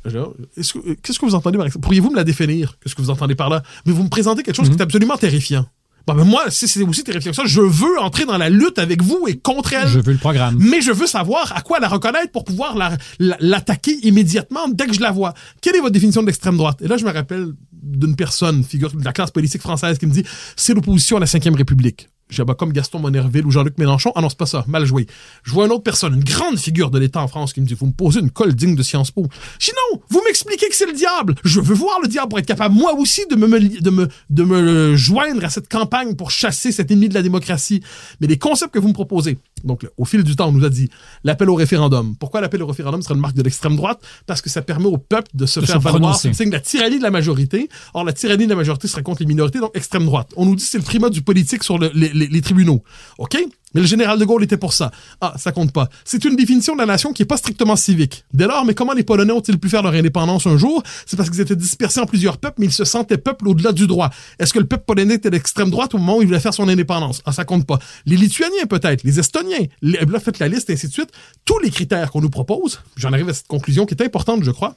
Qu'est-ce que vous entendez par Pourriez-vous me la définir? Qu'est-ce que vous entendez par là? Mais vous me présentez quelque chose qui est mhm. absolument terrifiant. Bon, ben moi, c'est aussi tes réflexions, je veux entrer dans la lutte avec vous et contre elle. Je veux le programme. Mais je veux savoir à quoi la reconnaître pour pouvoir la- la- l'attaquer immédiatement dès que je la vois. Quelle est votre définition de l'extrême droite? Et là, je me rappelle d'une personne, figure de la classe politique française, qui me dit, c'est l'opposition à la Cinquième République. J'ai bah, comme Gaston Monerville ou Jean-Luc Mélenchon. Ah non, c'est pas ça. Mal joué. Je vois une autre personne, une grande figure de l'État en France qui me dit, vous me posez une colle digne de Sciences Po. Je dis non, vous m'expliquez que c'est le diable. Je veux voir le diable pour être capable, moi aussi, de me, de me, de me joindre à cette campagne pour chasser cet ennemi de la démocratie. Mais les concepts que vous me proposez, donc au fil du temps, on nous a dit l'appel au référendum. Pourquoi l'appel au référendum serait une marque de l'extrême droite? Parce que ça permet au peuple de se De faire se valoir. C'est signe de la tyrannie de la majorité. Or, la tyrannie de la majorité serait contre les minorités, donc extrême droite. On nous dit c'est le primat du politique sur le- les, les- tribunaux. OK? Mais le général de Gaulle était pour ça. Ah, ça compte pas. C'est une définition de la nation qui est pas strictement civique. Dès lors, mais comment les Polonais ont-ils pu faire leur indépendance un jour? C'est parce qu'ils étaient dispersés en plusieurs peuples, mais ils se sentaient peuple au-delà du droit. Est-ce que le peuple polonais était d'extrême droite au moment où il voulait faire son indépendance? Ah, ça compte pas. Les Lituaniens, peut-être. Les Estoniens. Les, là, faites la liste, et ainsi de suite. Tous les critères qu'on nous propose, j'en arrive à cette conclusion qui est importante, je crois.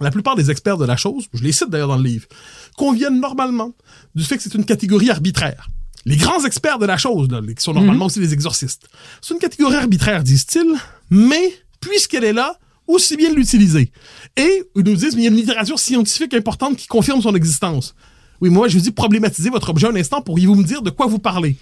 La plupart des experts de la chose, je les cite d'ailleurs dans le livre, conviennent normalement du fait que c'est une catégorie arbitraire. Les grands experts de la chose, là, qui sont normalement aussi les exorcistes, c'est une catégorie arbitraire, disent-ils, mais puisqu'elle est là, aussi bien l'utiliser. Et ils nous disent, mais il y a une littérature scientifique importante qui confirme son existence. Oui, moi, je vous dis, problématisez votre objet un instant, pourriez-vous me dire de quoi vous parlez?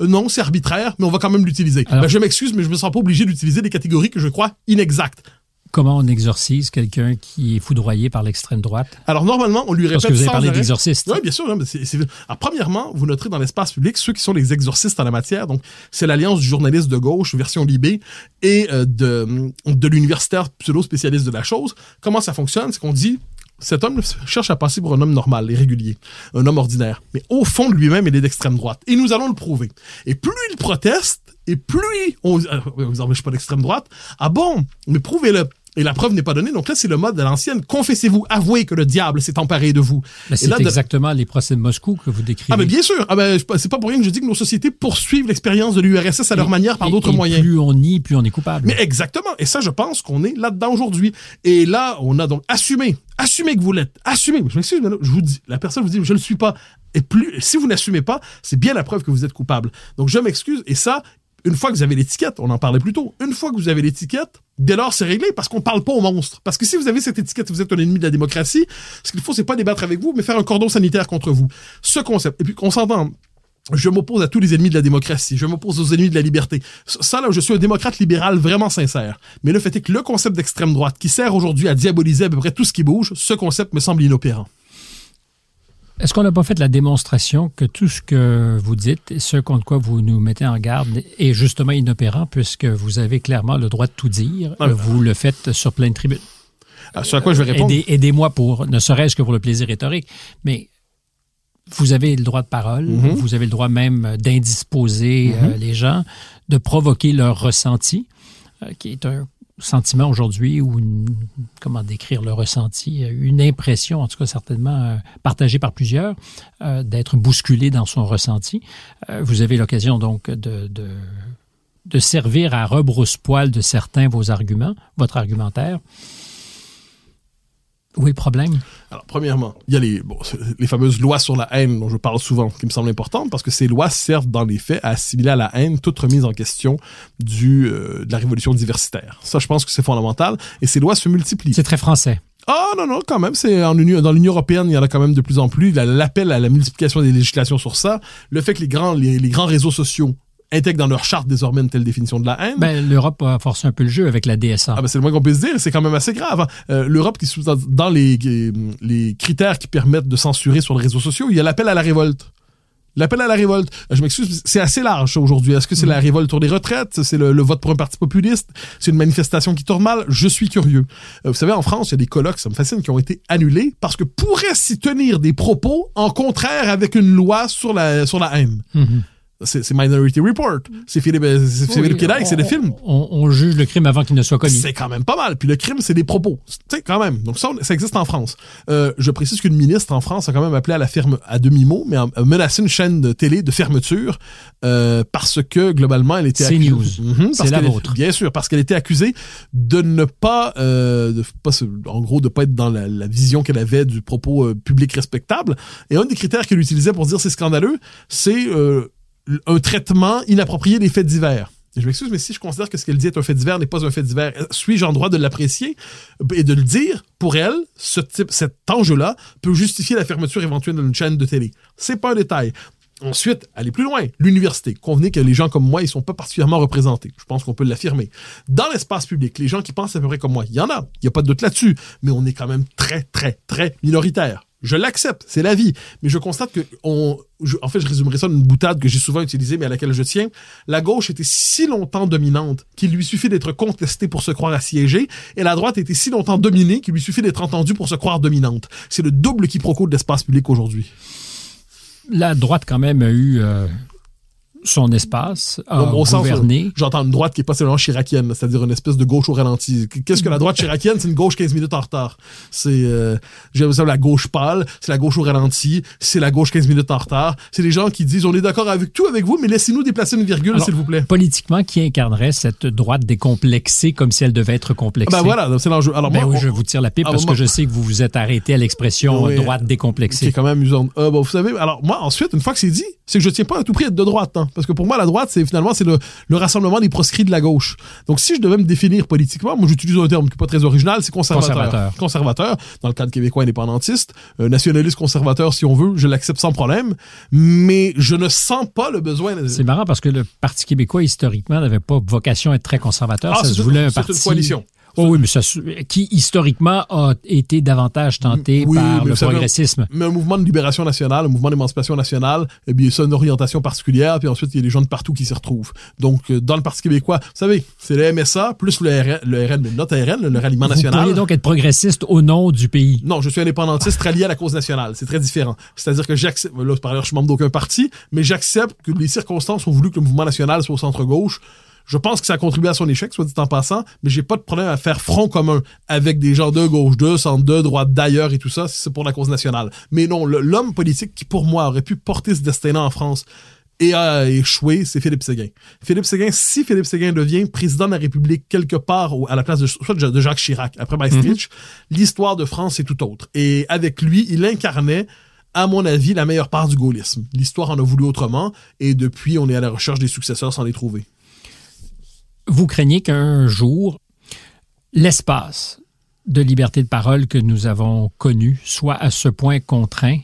Euh, non, c'est arbitraire, mais on va quand même l'utiliser. Ben, je m'excuse, mais je me sens pas obligé d'utiliser des catégories que je crois inexactes. Comment on exorcise quelqu'un qui est foudroyé par l'extrême droite? Alors, normalement, on lui répète Parce que vous avez parlé d'exorciste. Oui, bien sûr. mais c'est- c'est- Alors, premièrement, vous noterez dans l'espace public ceux qui sont les exorcistes en la matière. Donc, c'est l'Alliance du journaliste de gauche, version Libé, et euh, de, de l'universitaire pseudo-spécialiste de la chose. Comment ça fonctionne? C'est qu'on dit, cet homme cherche à passer pour un homme normal et régulier, un homme ordinaire. Mais au fond de lui-même, il est d'extrême droite. Et nous allons le prouver. Et plus il proteste, et plus on... euh, vous empêchez pas d'extrême droite. Ah bon? Mais prouvez-le. Et la preuve n'est pas donnée. Donc là, c'est le mode de l'ancienne. Confessez-vous, avouez que le diable s'est emparé de vous. Et c'est de- exactement les procès de Moscou que vous décrivez. ah ben bien sûr. Ah ben c'est pas pour rien que je dis que nos sociétés poursuivent l'expérience de l'URSS à leur manière par d'autres moyens. Plus on nie, plus on est coupable. Mais exactement. Et ça, je pense qu'on est là-dedans aujourd'hui. Et là, on a donc assumé, assumé que vous l'êtes, assumé. Je m'excuse, mais je vous dis, la personne vous dit, je ne le suis pas. Et plus, si vous n'assumez pas, c'est bien la preuve que vous êtes coupable. Donc je m'excuse. Et ça, une fois que vous avez l'étiquette, on en parlait plus tôt, une fois que vous avez l'étiquette, dès lors c'est réglé parce qu'on parle pas aux monstres. Parce que si vous avez cette étiquette, vous êtes un ennemi de la démocratie. Ce qu'il faut, c'est pas débattre avec vous, mais faire un cordon sanitaire contre vous. Ce concept. Et puis qu'on s'entende. Je m'oppose à tous les ennemis de la démocratie. Je m'oppose aux ennemis de la liberté. Ça, là, je suis un démocrate libéral vraiment sincère. Mais le fait est que le concept d'extrême droite, qui sert aujourd'hui à diaboliser à peu près tout ce qui bouge, ce concept me semble inopérant. Est-ce qu'on n'a pas fait la démonstration que tout ce que vous dites et ce contre quoi vous nous mettez en garde est justement inopérant puisque vous avez clairement le droit de tout dire. Ah, vous le faites sur plein de tribunes. À ce à quoi je vais répondre? Aidez- Aidez-moi pour, ne serait-ce que pour le plaisir rhétorique, mais vous avez le droit de parole, Mhm. vous avez le droit même d'indisposer euh, les gens, de provoquer leur ressenti, euh, qui est un sentiment aujourd'hui ou une- comment décrire le ressenti, euh, une impression, en tout cas certainement euh, partagée par plusieurs, euh, d'être bousculé dans son ressenti. Vous avez l'occasion donc de, de, de servir à rebrousse-poil de certains vos arguments, votre argumentaire. Où est le problème? Alors, premièrement, il y a les, bon, les fameuses lois sur la haine dont je parle souvent, qui me semblent importantes, parce que ces lois servent dans les faits à assimiler à la haine toute remise en question du, euh, de la révolution diversitaire. Ça, je pense que c'est fondamental. Et ces lois se multiplient. C'est très français. Ah non, non, quand même, c'est en Union, dans l'Union européenne, il y en a quand même de plus en plus. La- L'appel à la multiplication des législations sur ça, le fait que les grands, les, les grands réseaux sociaux intègrent dans leur charte désormais une telle définition de la haine. Ben, L'Europe a forcé un peu le jeu avec la DSA. Ah ben c'est le moins qu'on puisse dire, c'est quand même assez grave. hein. Euh, L'Europe qui sous dans les, les critères qui permettent de censurer sur les réseaux sociaux, il y a l'appel à la révolte. L'appel à la révolte, Euh, je m'excuse, c'est assez large aujourd'hui. Est-ce que c'est la révolte pour les retraites? C'est le, le vote pour un parti populiste? C'est une manifestation qui tourne mal? Je suis curieux. Euh, vous savez, en France, il y a des colloques, ça me fascine, qui ont été annulés parce que pourraient s'y tenir des propos en contraire avec une loi sur la, sur la haine. Mhm. C'est Minority Report, c'est Philippe, c'est Philippe Kédac, c'est des films. On, on, juge le crime avant qu'il ne soit commis. C'est quand même pas mal. Puis le crime, c'est des propos. Tu sais, quand même. Donc ça, ça existe en France. Euh, je précise qu'une ministre en France a quand même appelé à la ferme à demi-mot, mais a menacé une chaîne de télé de fermeture euh, parce que globalement, elle était accusée. news. Mhm, c'est la vôtre. Bien sûr, parce qu'elle était accusée de ne pas, euh, de pas, en gros, de pas être dans la, la vision qu'elle avait du propos euh, public respectable. Et un des critères qu'elle utilisait pour dire c'est scandaleux, c'est euh, un traitement inapproprié des faits divers. je m'excuse, mais si je considère que ce qu'elle dit est un fait divers n'est pas un fait divers, suis-je en droit de l'apprécier et de le dire? Pour elle, ce type, cet enjeu-là peut justifier la fermeture éventuelle d'une chaîne de télé. C'est pas un détail. Ensuite, aller plus loin, l'université. Convenez que les gens comme moi, ils sont pas particulièrement représentés. Je pense qu'on peut l'affirmer. Dans l'espace public, les gens qui pensent à peu près comme moi, il y en a. Il n'y a pas de doute là-dessus. Mais on est quand même très, très, très minoritaire. Je l'accepte, c'est la vie. Mais je constate que, on, en fait, je résumerai ça d'une boutade que j'ai souvent utilisée, mais à laquelle je tiens. La gauche était si longtemps dominante qu'il lui suffit d'être contestée pour se croire assiégée, et la droite était si longtemps dominée qu'il lui suffit d'être entendue pour se croire dominante. C'est le double quiproquo de l'espace public aujourd'hui. La droite, quand même, a eu euh, son espace à bon, gouverner. J'entends une droite qui est pas seulement chiracienne, c'est-à-dire une espèce de gauche au ralenti. Qu'est-ce que la droite chiracienne? C'est une gauche 15 minutes en retard. C'est euh, j'aime ça la gauche pâle, c'est la gauche au ralenti, c'est la gauche 15 minutes en retard. C'est des gens qui disent on est d'accord avec tout avec vous, mais laissez-nous déplacer une virgule, s'il vous plaît. Politiquement, qui incarnerait cette droite décomplexée comme si elle devait être complexée? Ben voilà, c'est l'enjeu. Alors ben moi, oui, je vous tire la pipe ah, parce que je sais que vous vous êtes arrêté à l'expression droite décomplexée. C'est quand même amusant. Euh, bon, vous savez, alors moi ensuite, une fois que c'est dit, c'est que je tiens pas à tout prix à être de droite, hein, parce que pour moi la droite c'est finalement c'est le, le, rassemblement des proscrits de la gauche. Donc si je devais me définir politiquement, moi j'utilise un terme qui n'est pas très original, c'est conservateur. conservateur. dans le cadre québécois indépendantiste, euh, nationaliste conservateur si on veut, je l'accepte sans problème, mais je ne sens pas le besoin. C'est marrant parce que le Parti québécois historiquement n'avait pas vocation à être très conservateur, ah, ça se voulait un parti une coalition. Oh oui, mais ça, qui historiquement a été davantage tenté par le progressisme. mais un mouvement de libération nationale, un mouvement d'émancipation nationale, eh bien, a une orientation particulière, puis ensuite, il y a des gens de partout qui s'y retrouvent. Donc, euh, dans le Parti québécois, vous savez, c'est le MSA plus le RN, le RN mais notre RN, le ralliement national. Vous pourriez donc être progressiste au nom du pays. Non, je suis indépendantiste rallié à la cause nationale. C'est très différent. C'est-à-dire que j'accepte, là, par ailleurs, je suis membre d'aucun parti, mais j'accepte que les circonstances ont voulu que le mouvement national soit au centre-gauche. Je pense que ça a contribué à son échec, soit dit en passant, mais j'ai pas de problème à faire front commun avec des gens de gauche, de centre, de droite, d'ailleurs et tout ça, si c'est pour la cause nationale. Mais non, l'homme politique qui, pour moi, aurait pu porter ce destin-là en France et a échoué, c'est Philippe Séguin. Philippe Séguin, si Philippe Séguin devient président de la République quelque part à la place de, soit de Jacques Chirac, après Maastricht, mm l'histoire de France est tout autre. Et avec lui, il incarnait à mon avis, la meilleure part du gaullisme. L'histoire en a voulu autrement, et depuis, on est à la recherche des successeurs sans les trouver vous craignez qu'un jour, l'espace de liberté de parole que nous avons connu soit à ce point contraint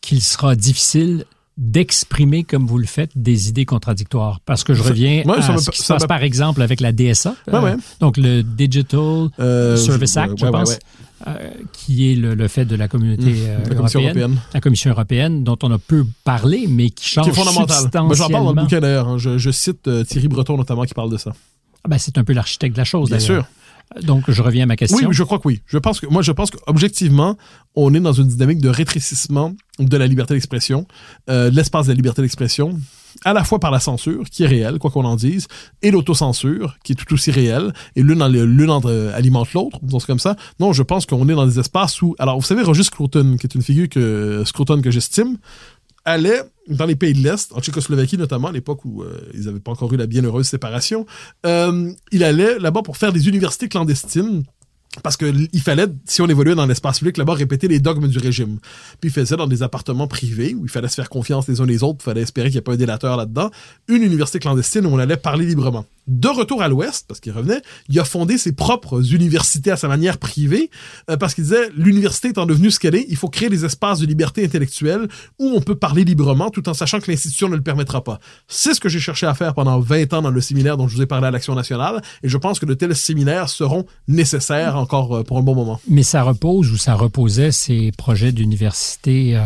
qu'il sera difficile d'exprimer, comme vous le faites, des idées contradictoires. Parce que je reviens à ce qui se passe, par exemple, avec la DSA, euh, donc le Digital euh, Service Act, je pense. Euh, qui est le, fait de la communauté mmh. européenne, la Commission européenne, dont on a peu parlé, mais qui change qui est fondamental. J'en parle dans le bouquin d'ailleurs. Hein. Je, cite Thierry Breton notamment qui parle de ça. Ah ben, c'est un peu l'architecte de la chose. Bien sûr. Donc, je reviens à ma question. Oui, je crois que oui. Je pense que, moi, je pense qu'objectivement, on est dans une dynamique de rétrécissement de la liberté d'expression, euh, l'espace de la liberté d'expression, à la fois par la censure, qui est réelle, quoi qu'on en dise, et l'autocensure, qui est tout aussi réelle, et l'une alimente l'autre, c'est comme ça. Non, je pense qu'on est dans des espaces où... Alors, vous savez, Roger Scruton, qui est une figure que, Scruton que j'estime, allait dans les pays de l'Est, en Tchécoslovaquie notamment, à l'époque où euh, ils n'avaient pas encore eu la bienheureuse séparation, euh, il allait là-bas pour faire des universités clandestines parce qu'il fallait, si on évoluait dans l'espace public, là-bas, répéter les dogmes du régime. Puis il faisait dans des appartements privés où il fallait se faire confiance les uns les autres, il fallait espérer qu'il n'y ait pas un délateur là-dedans, une université clandestine où on allait parler librement de retour à l'Ouest, parce qu'il revenait, il a fondé ses propres universités à sa manière privée, euh, parce qu'il disait, l'université étant devenue ce qu'elle est, il faut créer des espaces de liberté intellectuelle où on peut parler librement tout en sachant que l'institution ne le permettra pas. C'est ce que j'ai cherché à faire pendant 20 ans dans le séminaire dont je vous ai parlé à l'Action nationale, et je pense que de tels séminaires seront nécessaires encore euh, pour un bon moment. Mais ça repose ou ça reposait ces projets d'université euh,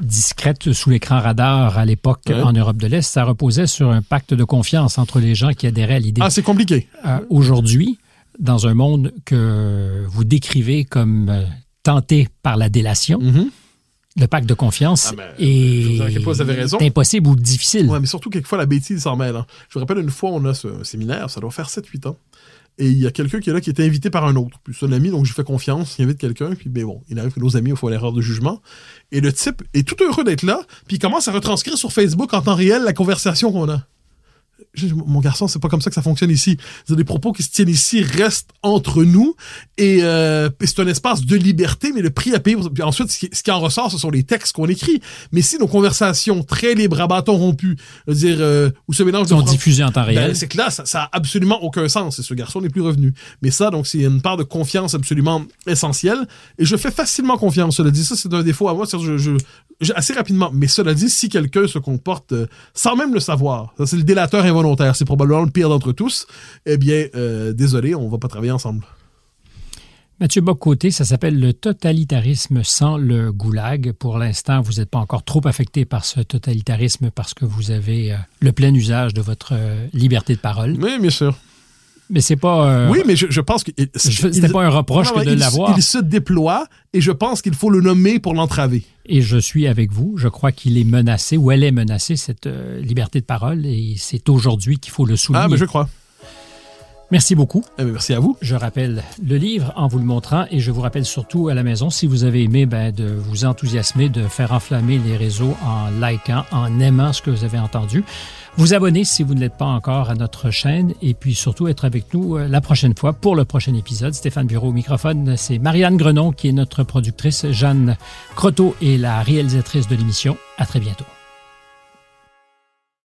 discrète sous l'écran radar à l'époque en Europe de l'Est, ça reposait sur un pacte de confiance entre les gens qui adhéraient à l'idée. Ah, c'est compliqué. Euh, aujourd'hui, dans un monde que vous décrivez comme euh, tenté par la délation, mm-hmm. Le pacte de confiance Ah, ben, vous est impossible ou difficile. Ouais, mais surtout, quelquefois, la bêtise s'en mêle. hein. Je me rappelle une fois, on a ce séminaire, ça doit faire 7-8 ans. Et il y a quelqu'un qui est là qui était invité par un autre. Puis c'est un ami, donc je lui fais confiance, il invite quelqu'un, puis ben bon, il arrive que nos amis font l'erreur de jugement. Et le type est tout heureux d'être là, puis il commence à retranscrire sur Facebook en temps réel la conversation qu'on a. Je mon garçon, c'est pas comme ça que ça fonctionne ici. C'est des propos qui se tiennent ici restent entre nous et, euh, c'est un espace de liberté, mais le prix à payer. Puis ensuite, ce qui, ce qui en ressort, ce sont les textes qu'on écrit. Mais si nos conversations très libres à bâton rompu, dire, euh, où se mélange sont de diffusés en temps réel. ben, c'est que là, ça, ça a absolument aucun sens. Et ce garçon n'est plus revenu. Mais ça, donc, c'est une part de confiance absolument essentielle. Et je fais facilement confiance. Cela dit, ça, c'est un défaut à moi. Je, je, je- assez rapidement. Mais cela dit, si quelqu'un se comporte euh, sans même le savoir, c'est le délateur involontaire. C'est probablement le pire d'entre tous. Eh bien, euh, désolé, on va pas travailler ensemble. Mathieu Bock-Côté, ça s'appelle le totalitarisme sans le goulag. Pour l'instant, vous n'êtes pas encore trop affecté par ce totalitarisme parce que vous avez euh, le plein usage de votre euh, liberté de parole. Oui, bien sûr. Mais c'est pas. euh, Oui, mais je, je pense que. C'était pas un reproche Non, que de l'avoir. Il se déploie et je pense qu'il faut le nommer pour l'entraver. Et je suis avec vous. Je crois qu'il est menacé ou elle est menacée, cette euh, liberté de parole. Et c'est aujourd'hui qu'il faut le souligner. Ah, mais je crois. Merci beaucoup. Eh bien, merci à vous. Je rappelle le livre en vous le montrant et je vous rappelle surtout à la maison, si vous avez aimé, ben, de vous enthousiasmer, de faire enflammer les réseaux en likant, en aimant ce que vous avez entendu. Vous abonner si vous ne l'êtes pas encore à notre chaîne et puis surtout être avec nous euh, la prochaine fois pour le prochain épisode. Stéphane Bureau au microphone, c'est Marianne Grenon qui est notre productrice, Jeanne Croteau est la réalisatrice de l'émission. À très bientôt.